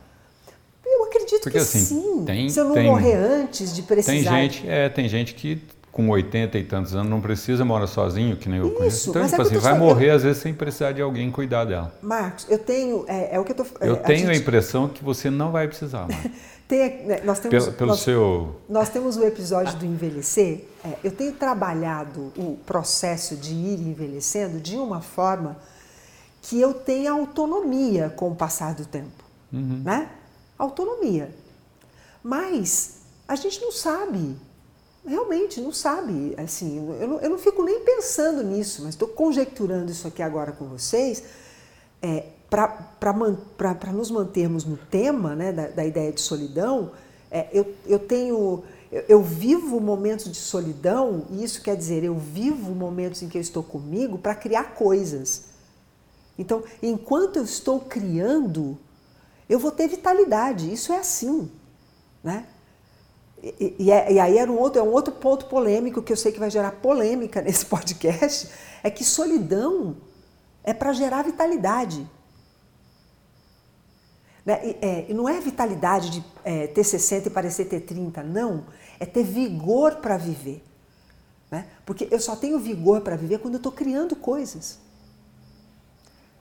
Eu acredito Porque, que assim, sim. tem- Se eu não tem- morrer antes de precisar. Tem gente, é, tem gente que com 80 e tantos anos não precisa morar sozinho, que nem eu Isso, conheço. Então, é tipo eu assim, vai morrer às vezes sem precisar de alguém cuidar dela. Marcos, eu tenho. É, é o que eu tô. Eu é, tenho a gente impressão que você não vai precisar, Mara. [LAUGHS] tem- né, nós temos, pelo pelo nós, seu... nós temos o episódio do envelhecer. É, eu tenho trabalhado o processo de ir envelhecendo de uma forma que eu tenha autonomia com o passar do tempo. Né? Autonomia. Mas a gente não sabe. Realmente não sabe. Assim, eu, não, eu não fico nem pensando nisso, mas estou conjecturando isso aqui agora com vocês. É, para nos mantermos no tema né, da, da ideia de solidão, é, eu, eu tenho. Eu, eu vivo momentos de solidão, e isso quer dizer, eu vivo momentos em que eu estou comigo para criar coisas. Então, enquanto eu estou criando, eu vou ter vitalidade. Isso é assim, né? E, e, é- e aí era um outro, é um outro ponto polêmico que eu sei que vai gerar polêmica [LAUGHS] nesse podcast, é que solidão é para gerar vitalidade. Né? E, é, não é vitalidade de é, ter 60 e parecer ter 30, não. É ter vigor para viver. Né? Porque eu só tenho vigor para viver quando eu estou criando coisas.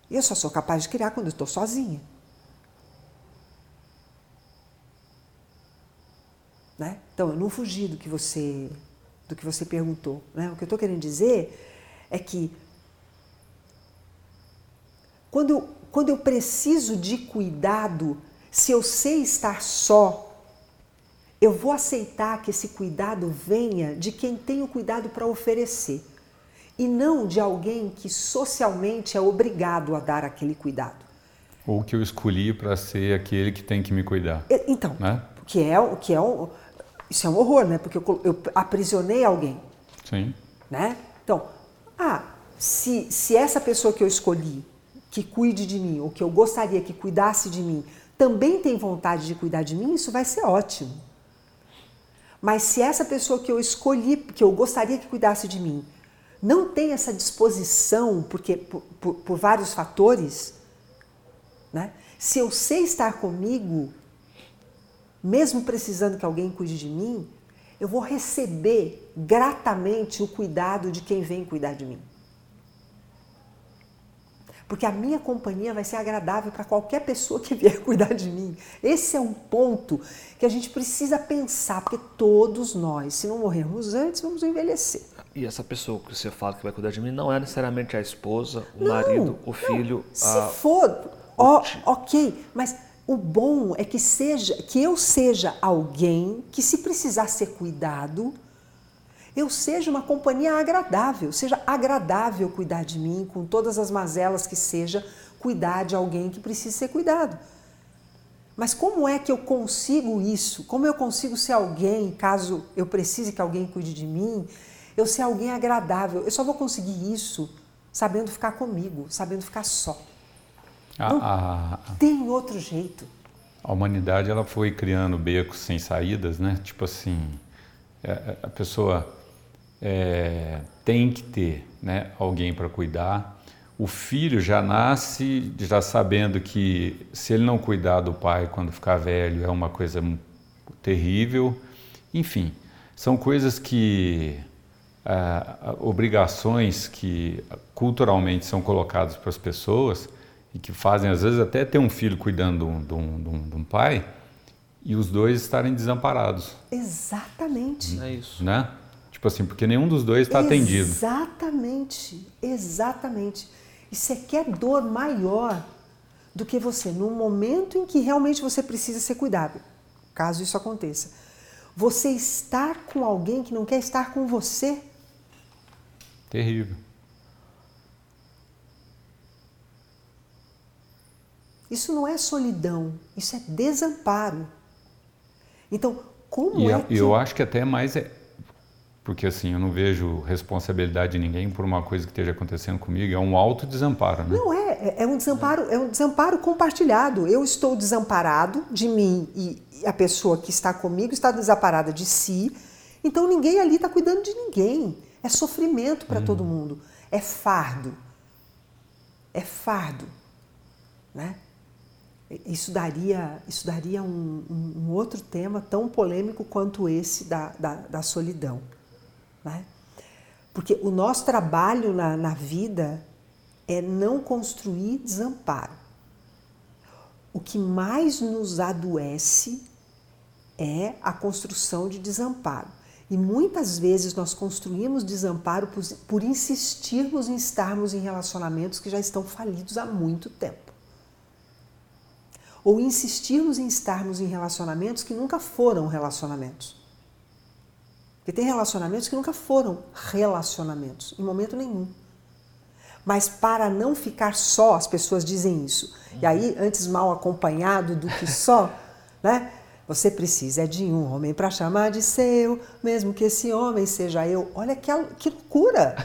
E eu só sou capaz de criar quando eu estou sozinha. Né? Então, eu não fugi do que você, do que você perguntou. Né? O que eu estou querendo dizer é que quando quando eu preciso de cuidado, se eu sei estar só, eu vou aceitar que esse cuidado venha de quem tem o cuidado para oferecer e não de alguém que socialmente é obrigado a dar aquele cuidado. Ou que eu escolhi para ser aquele que tem que me cuidar. Então, Né? que é, o- que é um, isso é um horror, né? Porque eu, eu aprisionei alguém, Sim. né? Então, ah, se, se essa pessoa que eu escolhi, que cuide de mim, ou que eu gostaria que cuidasse de mim, também tem vontade de cuidar de mim, isso vai ser ótimo. Mas se essa pessoa que eu escolhi, que eu gostaria que cuidasse de mim, não tem essa disposição, porque por, por- por vários fatores, né? Se eu sei estar comigo, mesmo precisando que alguém cuide de mim, eu vou receber gratamente o cuidado de quem vem cuidar de mim. Porque a minha companhia vai ser agradável para qualquer pessoa que vier [LAUGHS] cuidar de mim. Esse é um ponto que a gente precisa pensar, porque todos nós, se não morrermos antes, vamos envelhecer. E essa pessoa que você fala que vai cuidar de mim não é necessariamente a esposa, o Não, marido, o não. filho. Se a- for, ó, ok, mas o bom é que seja, que eu seja alguém que se precisar ser cuidado, eu seja uma companhia agradável, seja agradável cuidar de mim, com todas as mazelas que seja, cuidar de alguém que precisa ser cuidado. Mas como é que eu consigo isso? Como eu consigo ser alguém, caso eu precise que alguém cuide de mim, eu ser alguém agradável? Eu só vou conseguir isso sabendo ficar comigo, sabendo ficar só. A, a, Tem outro jeito. a humanidade ela foi criando becos sem saídas, né? Tipo assim, é, a pessoa é, tem que ter né, alguém para cuidar. O filho já nasce já sabendo que se ele não cuidar do pai quando ficar velho é uma coisa terrível. Enfim, são coisas que ah, obrigações que culturalmente são colocadas para as pessoas e que fazem às vezes até ter um filho cuidando de um, de um- de um- de um pai e os dois estarem desamparados, Exatamente. É isso. né? Tipo assim, porque nenhum dos dois está atendido. Exatamente, exatamente. E você quer dor maior do que você, num momento em que realmente você precisa ser cuidado, caso isso aconteça. Você estar com alguém que não quer estar com você. Terrível. Isso não é solidão, isso é desamparo. Então, como e é eu, que... eu acho que até mais é, porque assim, eu não vejo responsabilidade de ninguém por uma coisa que esteja acontecendo comigo, é um alto desamparo, né? Não é, é- é um desamparo, é um desamparo compartilhado. Eu estou desamparado de mim e a pessoa que está comigo está desamparada de si. Então ninguém ali está cuidando de ninguém. É sofrimento para todo mundo. É fardo. É fardo, né? Isso daria, isso daria um, um- um outro tema tão polêmico quanto esse da, da, da solidão. Né? Porque o nosso trabalho na, na vida é não construir desamparo. O que mais nos adoece é a construção de desamparo. E muitas vezes nós construímos desamparo por, por insistirmos em estarmos em relacionamentos que já estão falidos há muito tempo. Ou insistirmos em estarmos em relacionamentos que nunca foram relacionamentos. Porque tem relacionamentos que nunca foram relacionamentos, em momento nenhum. Mas para não ficar só, as pessoas dizem isso. E aí, antes mal acompanhado do que só, [LAUGHS] né? Você precisa de um homem para chamar de seu, mesmo que esse homem seja eu. Olha que, que loucura!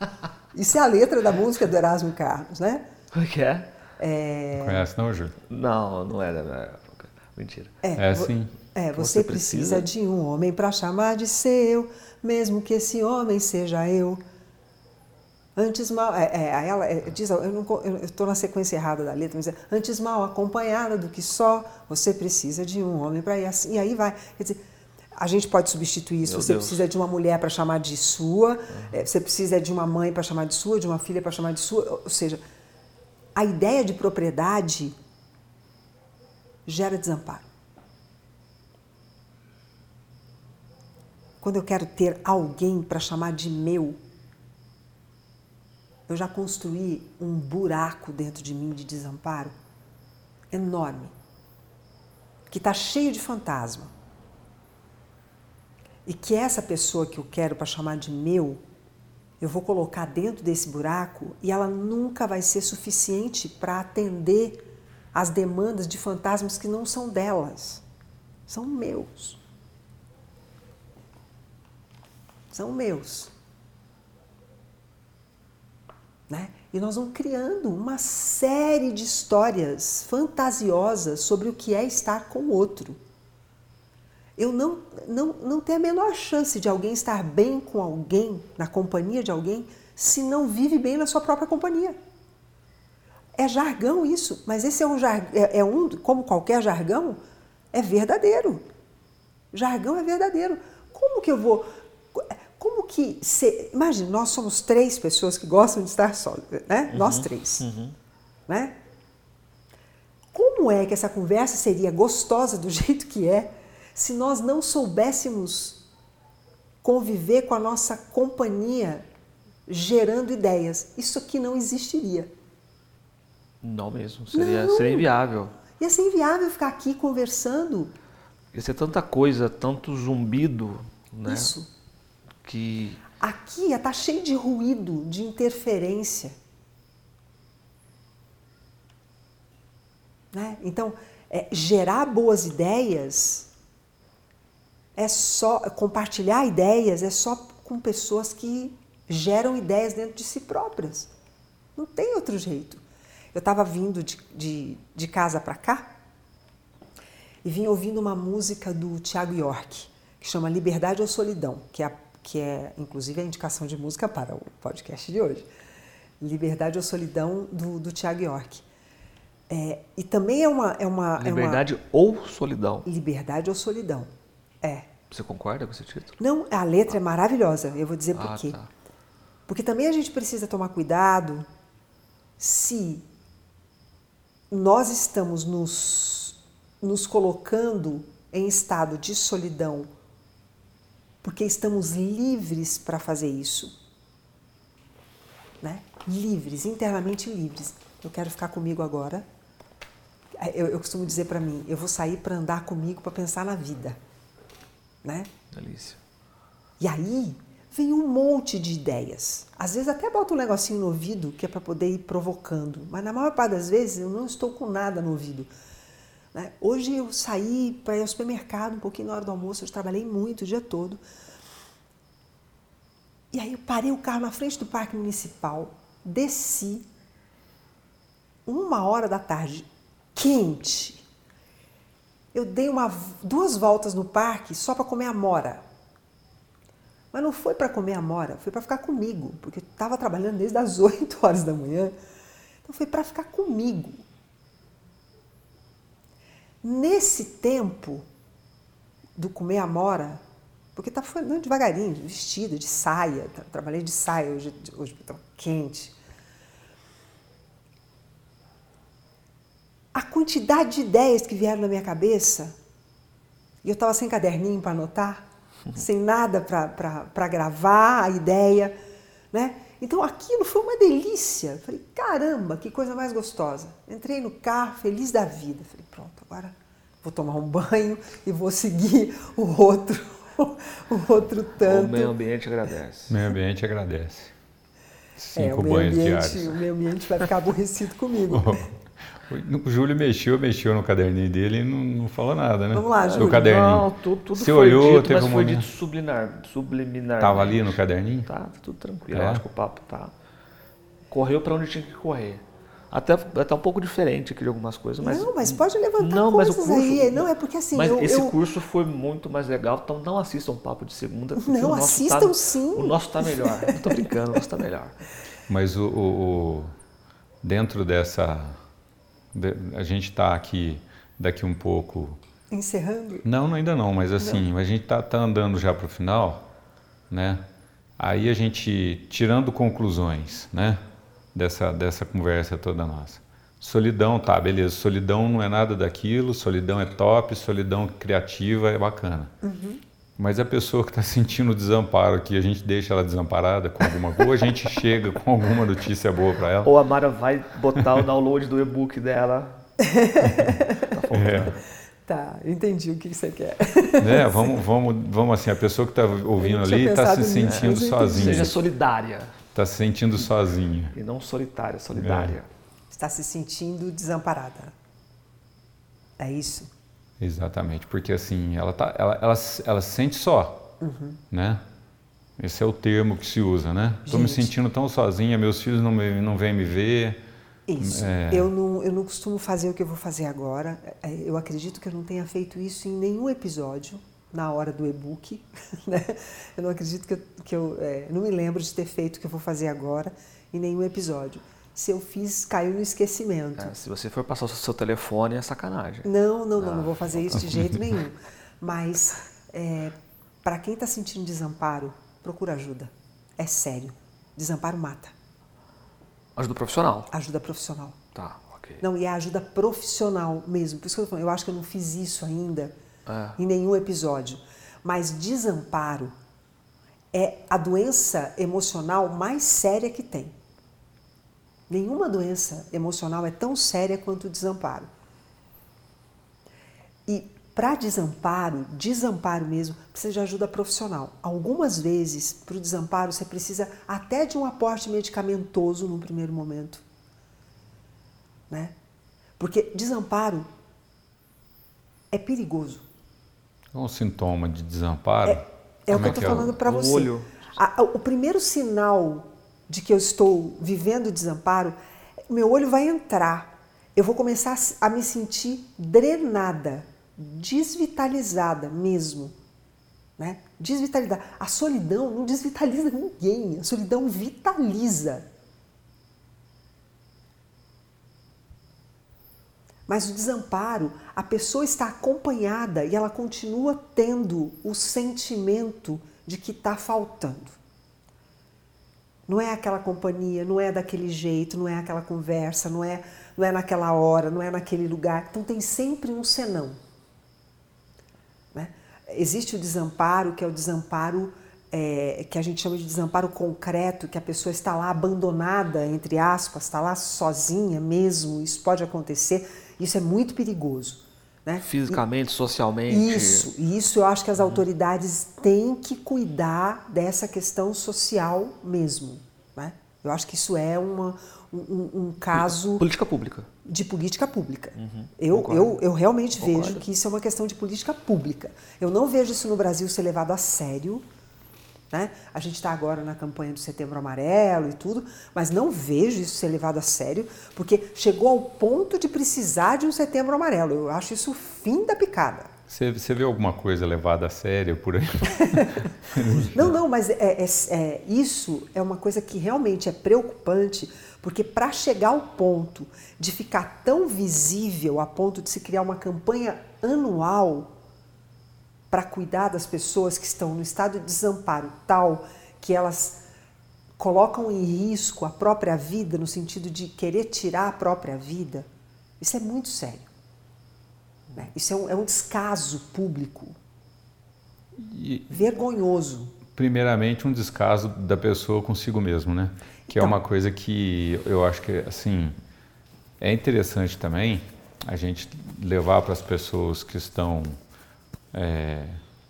[LAUGHS] Isso é a letra da música do Erasmo Carlos, né? O que é? É, Conhece não, Júlio? Não, não é da minha época. Mentira. É, sim. É, você você precisa precisa. de um homem para chamar de seu, mesmo que esse homem seja eu. Antes mal, é, é, ela é, diz, eu estou na sequência errada da letra, mas é, antes mal acompanhada do que só, você precisa de um homem para ir assim, e aí vai. Quer dizer, a gente pode substituir isso. Meu você Deus. precisa de uma mulher para chamar de sua, é, você precisa de uma mãe para chamar de sua, de uma filha para chamar de sua. Ou seja, a ideia de propriedade gera desamparo. Quando eu quero ter alguém para chamar de meu, eu já construí um buraco dentro de mim de desamparo enorme, que está cheio de fantasma. E que essa pessoa que eu quero para chamar de meu, eu vou colocar dentro desse buraco e ela nunca vai ser suficiente para atender às demandas de fantasmas que não são delas, são meus. São meus. Né? E nós vamos criando uma série de histórias fantasiosas sobre o que é estar com o outro. Eu não, não, não tenho a menor chance de alguém estar bem com alguém, na companhia de alguém, se não vive bem na sua própria companhia. É jargão isso, mas esse é um jargão, é, é um, como qualquer jargão, é verdadeiro. Jargão é verdadeiro. Como que eu vou. Como que. Se, imagina, nós somos três pessoas que gostam de estar só, né? Nós três. Né? Como é que essa conversa seria gostosa do [LAUGHS] jeito que é se nós não soubéssemos conviver com a nossa companhia gerando ideias? Isso aqui não existiria. Não mesmo. Seria, Não. seria inviável. Ia ser inviável ficar aqui conversando. Ia ser tanta coisa, tanto zumbido, né? Isso. Que Aqui estar cheio de ruído, de interferência. Né? Então, é, gerar boas ideias é só compartilhar ideias é só com pessoas que geram ideias dentro de si próprias. Não tem outro jeito. Eu estava vindo de, de, de casa para cá e vim ouvindo uma música do Tiago York, que chama Liberdade ou Solidão, que é, a- que é inclusive a indicação de música para o podcast de hoje. Liberdade ou Solidão, do, do Tiago York. É, e também é uma, é uma. é uma- liberdade ou solidão. liberdade ou Solidão. É. Você concorda com esse título? Não, a letra é maravilhosa, eu vou dizer por Ah, quê. tá. Porque também a gente precisa tomar cuidado se nós estamos nos, nos colocando em estado de solidão porque estamos livres para fazer isso. Né? Livres, internamente livres. Eu quero ficar comigo agora. Eu, eu costumo dizer para mim, eu vou sair para andar comigo para pensar na vida. Né? Delícia. E aí vem um monte de ideias. Às vezes até boto um negocinho no ouvido que é para poder ir provocando, mas na maior parte das vezes eu não estou com nada no ouvido. Né? Hoje eu saí para ir ao supermercado um pouquinho na hora do almoço, eu trabalhei muito o dia todo. E aí eu parei o carro na frente do parque municipal, desci, uma hora da tarde, quente. Eu dei uma, duas voltas no parque só para comer amora. Mas não foi para comer amora, foi para ficar comigo, porque eu estava trabalhando desde as [LAUGHS] 8 horas da manhã. Então foi para ficar comigo. Nesse tempo do comer amora, porque tá andando devagarinho, vestida, de saia, trabalhei de saia hoje, hoje tá quente. A quantidade de ideias que vieram na minha cabeça, e eu estava sem caderninho para anotar, [LAUGHS] sem nada para gravar a ideia, né? Então aquilo foi uma delícia. Falei, caramba, que coisa mais gostosa. Entrei no carro, feliz da vida. Falei, pronto, agora vou tomar um [LAUGHS] banho e vou seguir o outro, o outro tanto. O meio ambiente agradece. O meio ambiente agradece. Cinco é, o meio banhos ambiente, diários. O meio ambiente vai ficar aborrecido comigo. [LAUGHS] O Júlio mexeu, mexeu no caderninho dele e não, não falou nada, né? Vamos lá, Júlio. No caderninho. Não, tudo, tudo Você foi olhou, dito, teve mas uma... foi dito subliminar. subliminar Tava ali no caderninho? Tá, tá tudo tranquilo. É? Acho que o papo tá. Correu para onde tinha que correr. Até, até um pouco diferente aqui de algumas coisas, mas... Não, mas pode levantar não, coisas mas o curso, aí. Não, é porque assim... Mas eu, esse eu... curso foi muito mais legal, então não assistam um papo de segunda. Não, o nosso assistam tá, sim. O nosso tá melhor. Não tô brincando, o nosso tá melhor. Mas o, o, o dentro dessa... A gente está aqui daqui um pouco... Encerrando? Não, ainda não, mas assim, não. a gente está tá andando já para o final, né? Aí a gente, tirando conclusões, né? Dessa, dessa conversa toda nossa. Solidão, tá, beleza. Solidão não é nada daquilo, solidão é top, solidão criativa é bacana. Uhum. Mas a pessoa que está sentindo desamparo aqui, a gente deixa ela desamparada com alguma coisa, ou a gente [LAUGHS] chega com alguma notícia boa para ela. Ou a Mara vai botar o download do e-book dela. [LAUGHS] tá é. Tá, entendi o que você quer. É, [LAUGHS] vamos, vamos, vamos assim, a pessoa que está ouvindo ali está se sentindo sozinha. Seja solidária. Está se sentindo sozinha. E não solitária, solidária. É. Está se sentindo desamparada. É isso? Exatamente, porque assim, ela, tá, ela, ela, ela se sente só, uhum. né? Esse é o termo que se usa, né? Estou me sentindo tão sozinha, meus filhos não, me, não vêm me ver. Isso. É... Eu, não, eu não costumo fazer o que eu vou fazer agora. É, eu acredito que eu não tenha feito isso em nenhum episódio na hora do e-book. [LAUGHS] Né? Eu não acredito que eu, que eu é, não me lembro de ter feito o que eu vou fazer agora em nenhum episódio. Se eu fiz, caiu no esquecimento. É, se você for passar o seu telefone, é sacanagem. Não, não, não, ah. não vou fazer isso de jeito [LAUGHS] nenhum. Mas é, para quem está sentindo desamparo, procura ajuda. É sério. Desamparo mata. Ajuda profissional? Ajuda profissional. Tá, ok. Não, e é ajuda profissional mesmo. Por isso que eu, falando, eu acho que eu não fiz isso ainda é. em nenhum episódio. Mas desamparo é a doença emocional mais séria que tem. Nenhuma doença emocional é tão séria quanto o desamparo. E para desamparo, desamparo mesmo, precisa de ajuda profissional. Algumas vezes, para o desamparo, você precisa até de um aporte medicamentoso no primeiro momento. Né? Porque desamparo é perigoso. É um sintoma de desamparo? É, é o que eu estou é falando para você. Olho. A, o primeiro sinal de que eu estou vivendo desamparo, meu olho vai entrar. Eu vou começar a me sentir drenada, desvitalizada mesmo. Né? Desvitalizada. A solidão não desvitaliza ninguém, a solidão vitaliza. Mas o desamparo, a pessoa está acompanhada e ela continua tendo o sentimento de que está faltando. Não é aquela companhia, não é daquele jeito, não é aquela conversa, não é, não é naquela hora, não é naquele lugar. Então tem sempre um senão. Né? Existe o desamparo, que é o desamparo é, que a gente chama de desamparo concreto, que a pessoa está lá abandonada, entre aspas, está lá sozinha mesmo. Isso pode acontecer, isso é muito perigoso. Né? Fisicamente, socialmente. Isso, isso eu acho que as autoridades têm que cuidar dessa questão social mesmo. Né? Eu acho que isso é uma, um, um caso. Política pública. De política pública. Uhum, eu, eu, eu realmente concordo. vejo que isso é uma questão de política pública. Eu não vejo isso no Brasil ser levado a sério. Né? A gente está agora na campanha do Setembro Amarelo e tudo, mas não vejo isso ser levado a sério, porque chegou ao ponto de precisar de um Setembro Amarelo. Eu acho isso o fim da picada. Você, você vê alguma coisa levada a sério por aí? [LAUGHS] não, não, mas é, é, é, isso é uma coisa que realmente é preocupante, porque para chegar ao ponto de ficar tão visível a ponto de se criar uma campanha anual para cuidar das pessoas que estão no estado de desamparo tal que elas colocam em risco a própria vida, no sentido de querer tirar a própria vida, isso é muito sério. Né? Isso é um, é um descaso público e, vergonhoso. Primeiramente, um descaso da pessoa consigo mesmo, né? Que é então, é uma coisa que eu acho que, assim, é interessante também a gente levar para as pessoas que estão é,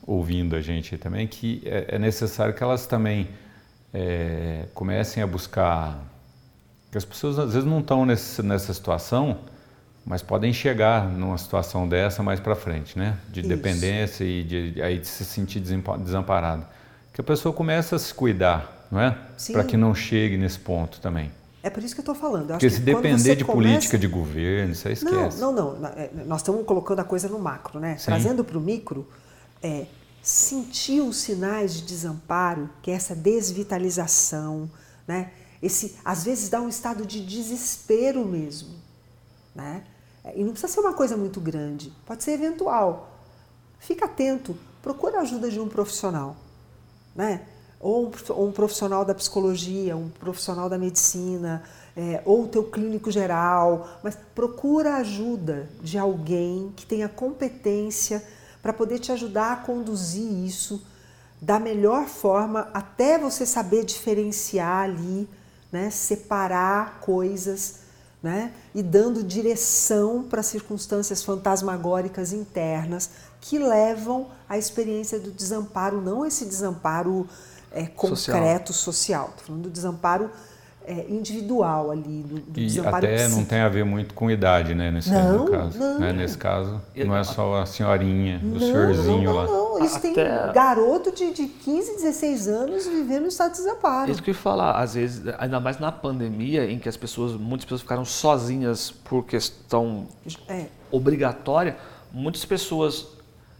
ouvindo a gente também, que é, é necessário que elas também é, comecem a buscar. Que as pessoas às vezes não estão nesse, nessa situação, mas podem chegar numa situação dessa mais para frente, né? De Isso. dependência e de, aí de se sentir desamparado. Que a pessoa começa a se cuidar, não é? Para que não chegue nesse ponto também. É por isso que eu estou falando. Porque se depender de começa... política de governo, você esquece. Não, não, não. É, nós estamos colocando a coisa no macro, né? Sim. Trazendo para o micro, é, sentir os sinais de desamparo, que é essa desvitalização, né? Esse, às vezes dá um estado de desespero mesmo, né? E não precisa ser uma coisa muito grande, pode ser eventual. Fica atento, procura a ajuda de um profissional, né? Ou um, profissional da psicologia, um profissional da medicina, é, ou o teu clínico geral, mas procura ajuda de alguém que tenha competência para poder te ajudar a conduzir isso da melhor forma até você saber diferenciar ali, né, separar coisas, né, e dando direção para circunstâncias fantasmagóricas internas que levam à experiência do desamparo, não esse desamparo é, concreto social. Estou falando do desamparo é, individual ali. Do, do e até psíquico. não tem a ver muito com idade, né? Nesse não, caso. Não. Né? Nesse caso, não é só a senhorinha, o senhorzinho não, lá. Não, não. Isso até... tem garoto de, de 15, 16 anos vivendo no estado de desamparo. Isso que eu ia falar, às vezes, ainda mais na pandemia, em que as pessoas, muitas pessoas ficaram sozinhas por questão é. obrigatória, muitas pessoas,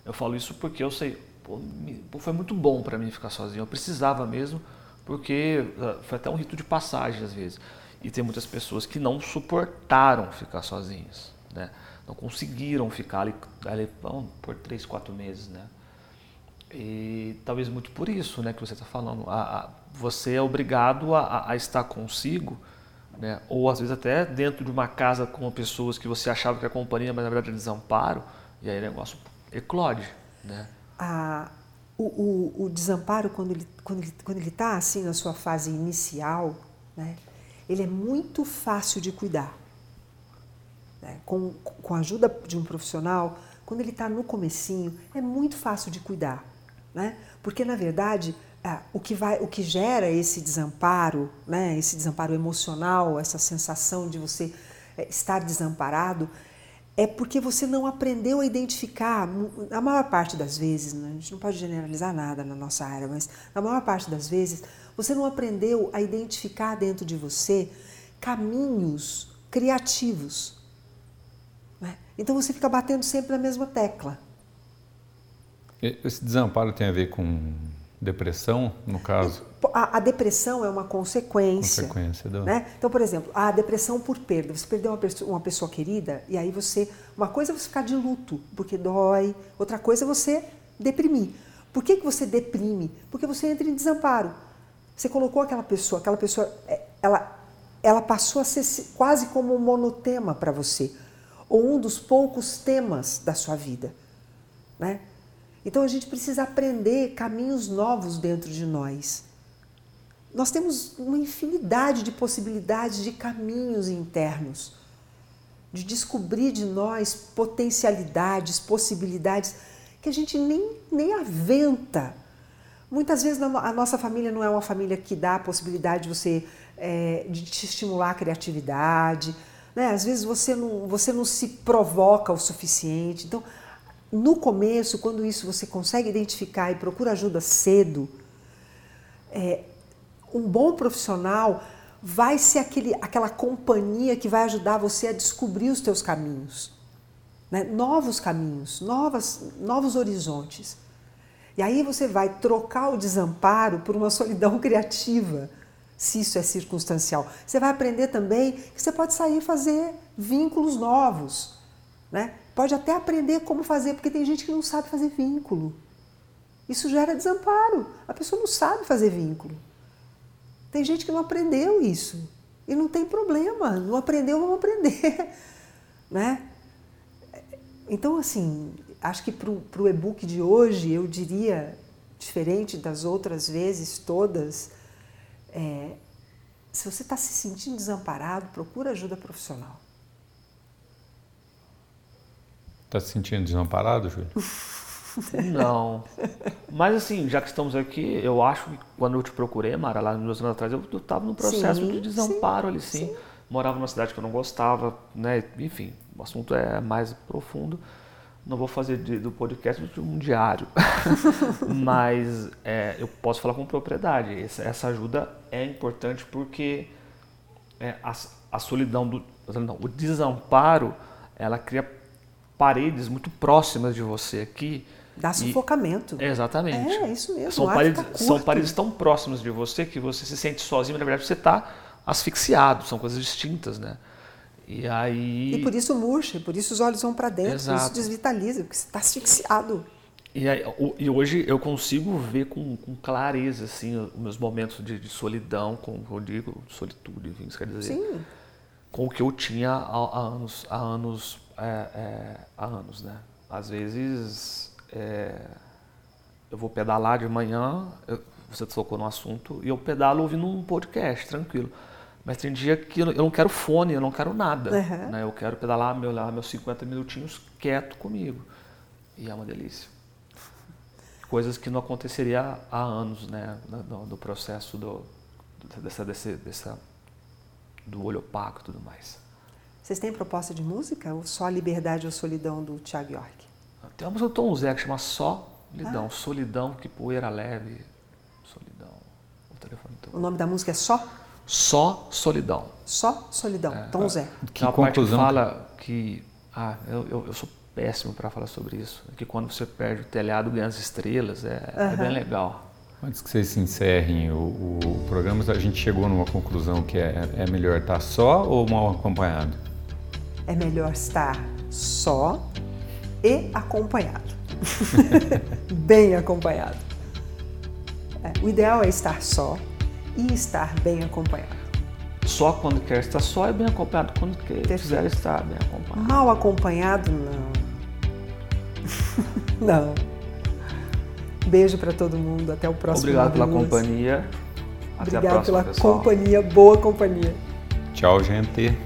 eu falo isso porque eu sei, pô, foi muito bom para mim ficar sozinho. Eu precisava mesmo, porque ah, foi até um rito de passagem às vezes. E tem muitas pessoas que não suportaram ficar sozinhas, né? Não conseguiram ficar ali, ali por três, quatro meses, né? E talvez muito por isso, né, que você está falando. A, a, você é obrigado a, a, estar consigo, né? Ou às vezes até dentro de uma casa com pessoas que você achava que era companhia, mas na verdade é desamparo. E aí o negócio eclode, né? A, o, o, o, desamparo, quando ele está quando ele, quando ele tá, assim na sua fase inicial, né, ele é muito fácil de cuidar. Né? Com, com a ajuda de um profissional, quando ele está no comecinho, é muito fácil de cuidar. Né? Porque, na verdade, o, que vai, o que gera esse desamparo, né, esse desamparo emocional, essa sensação de você eh, estar desamparado, é porque você não aprendeu a identificar, a maior parte das vezes, né? a gente não pode generalizar nada na nossa área, mas na maior parte das vezes, você não aprendeu a identificar dentro de você caminhos criativos. Né? Então você fica batendo sempre na mesma tecla. Esse desamparo tem a ver com depressão, no caso? A, a depressão é uma consequência. Consequência do... né? Então, por exemplo, a depressão por perda. Você perdeu uma pessoa, uma pessoa querida e aí você. Uma coisa é você ficar de luto, porque dói. Outra coisa é você deprimir. Por que, que você deprime? Porque você entra em desamparo. Você colocou aquela pessoa, aquela pessoa, é, ela, ela passou a ser quase como um monotema para você, ou um dos poucos temas da sua vida. Né? Então a gente precisa aprender caminhos novos dentro de nós. Nós temos uma infinidade de possibilidades de caminhos internos. de descobrir de nós potencialidades, possibilidades que a gente nem, nem aventa. Muitas vezes a nossa família não é uma família que dá a possibilidade de você é, de te estimular a criatividade, né? às vezes você não, você não se provoca o suficiente. Então, no começo, quando isso você consegue identificar e procura ajuda cedo, é, um bom profissional vai ser aquele, aquela companhia que vai ajudar você a descobrir os teus caminhos, né? novos caminhos, novas, novos horizontes. E aí você vai trocar o desamparo por uma solidão [LAUGHS] criativa, se isso é circunstancial. Você vai aprender também que você pode sair e fazer vínculos novos, né? Pode até aprender como fazer, porque tem gente que não sabe fazer vínculo. Isso gera desamparo. A pessoa não sabe fazer vínculo. Tem gente que não aprendeu isso. E não tem problema, não aprendeu, vamos aprender. [LAUGHS] Né? Então, assim, acho que para o e-book de hoje, eu diria, diferente das outras vezes todas, é, se você está se sentindo desamparado, procura ajuda profissional. Está se sentindo desamparado, Júlio? [LAUGHS] Não. Mas assim, já que estamos aqui, eu acho que quando eu te procurei, Mara, lá nos anos atrás, eu estava no processo sim, de desamparo sim, ali, sim. sim. Morava numa cidade que eu não gostava, né? Enfim, o assunto é mais profundo. Não vou fazer de, do podcast um diário, [LAUGHS] mas é, eu posso falar com propriedade. Essa, essa ajuda é importante porque é, a, a solidão, do, não, o desamparo, ela cria paredes muito próximas de você aqui Dá sufocamento. E, exatamente. É, isso mesmo. São paredes, são paredes tão próximas de você que você se sente sozinho, mas na verdade você está asfixiado, são coisas distintas, né? E aí. E por isso murcha, por isso os olhos vão para dentro, Exato. por isso desvitaliza, porque você está asfixiado. E, aí, e, hoje eu consigo ver com, com clareza assim, os meus momentos de, de solidão, com eu digo, solitude, enfim, isso quer dizer. Sim. Com o que eu tinha há, há anos, há anos, é, é, há anos, né? Às vezes é, eu vou pedalar de manhã, eu, você tocou no assunto, e eu pedalo ouvindo um podcast, tranquilo. Mas tem dia que eu não quero fone, eu não quero nada. Uhum. Né? Eu quero pedalar meu, lá, meus 50 minutinhos quieto comigo. E é uma delícia. Coisas que não aconteceria há anos, né? Do, do processo do, dessa, desse, dessa, do olho opaco e tudo mais. Vocês têm proposta de música? Ou só a Liberdade ou Solidão do Tiago York? Tem uma música do Tom Zé que chama Só Solidão. Ah. Solidão, que poeira leve. Solidão. O, telefone o nome da música é Só? Só Solidão. Só Solidão. É. Tom Zé. Que conclusão. Parte que fala que... Ah, eu, eu, eu sou péssimo para falar sobre isso. É que quando você perde o telhado, ganha as estrelas. É, uhum. é bem legal. Antes que vocês se encerrem o, o, programa, a gente chegou numa conclusão que é, é melhor estar só ou mal acompanhado? É melhor estar só e acompanhado. [LAUGHS] bem acompanhado. É, o ideal é estar só e estar bem acompanhado. Só quando quer estar só e bem acompanhado quando quer, quiser estar bem acompanhado. Mal acompanhado, não. [LAUGHS] não. Beijo para todo mundo. Até o próximo Obrigado pela companhia. Até Obrigado próxima, pela pessoal. companhia, boa companhia. Tchau, gente.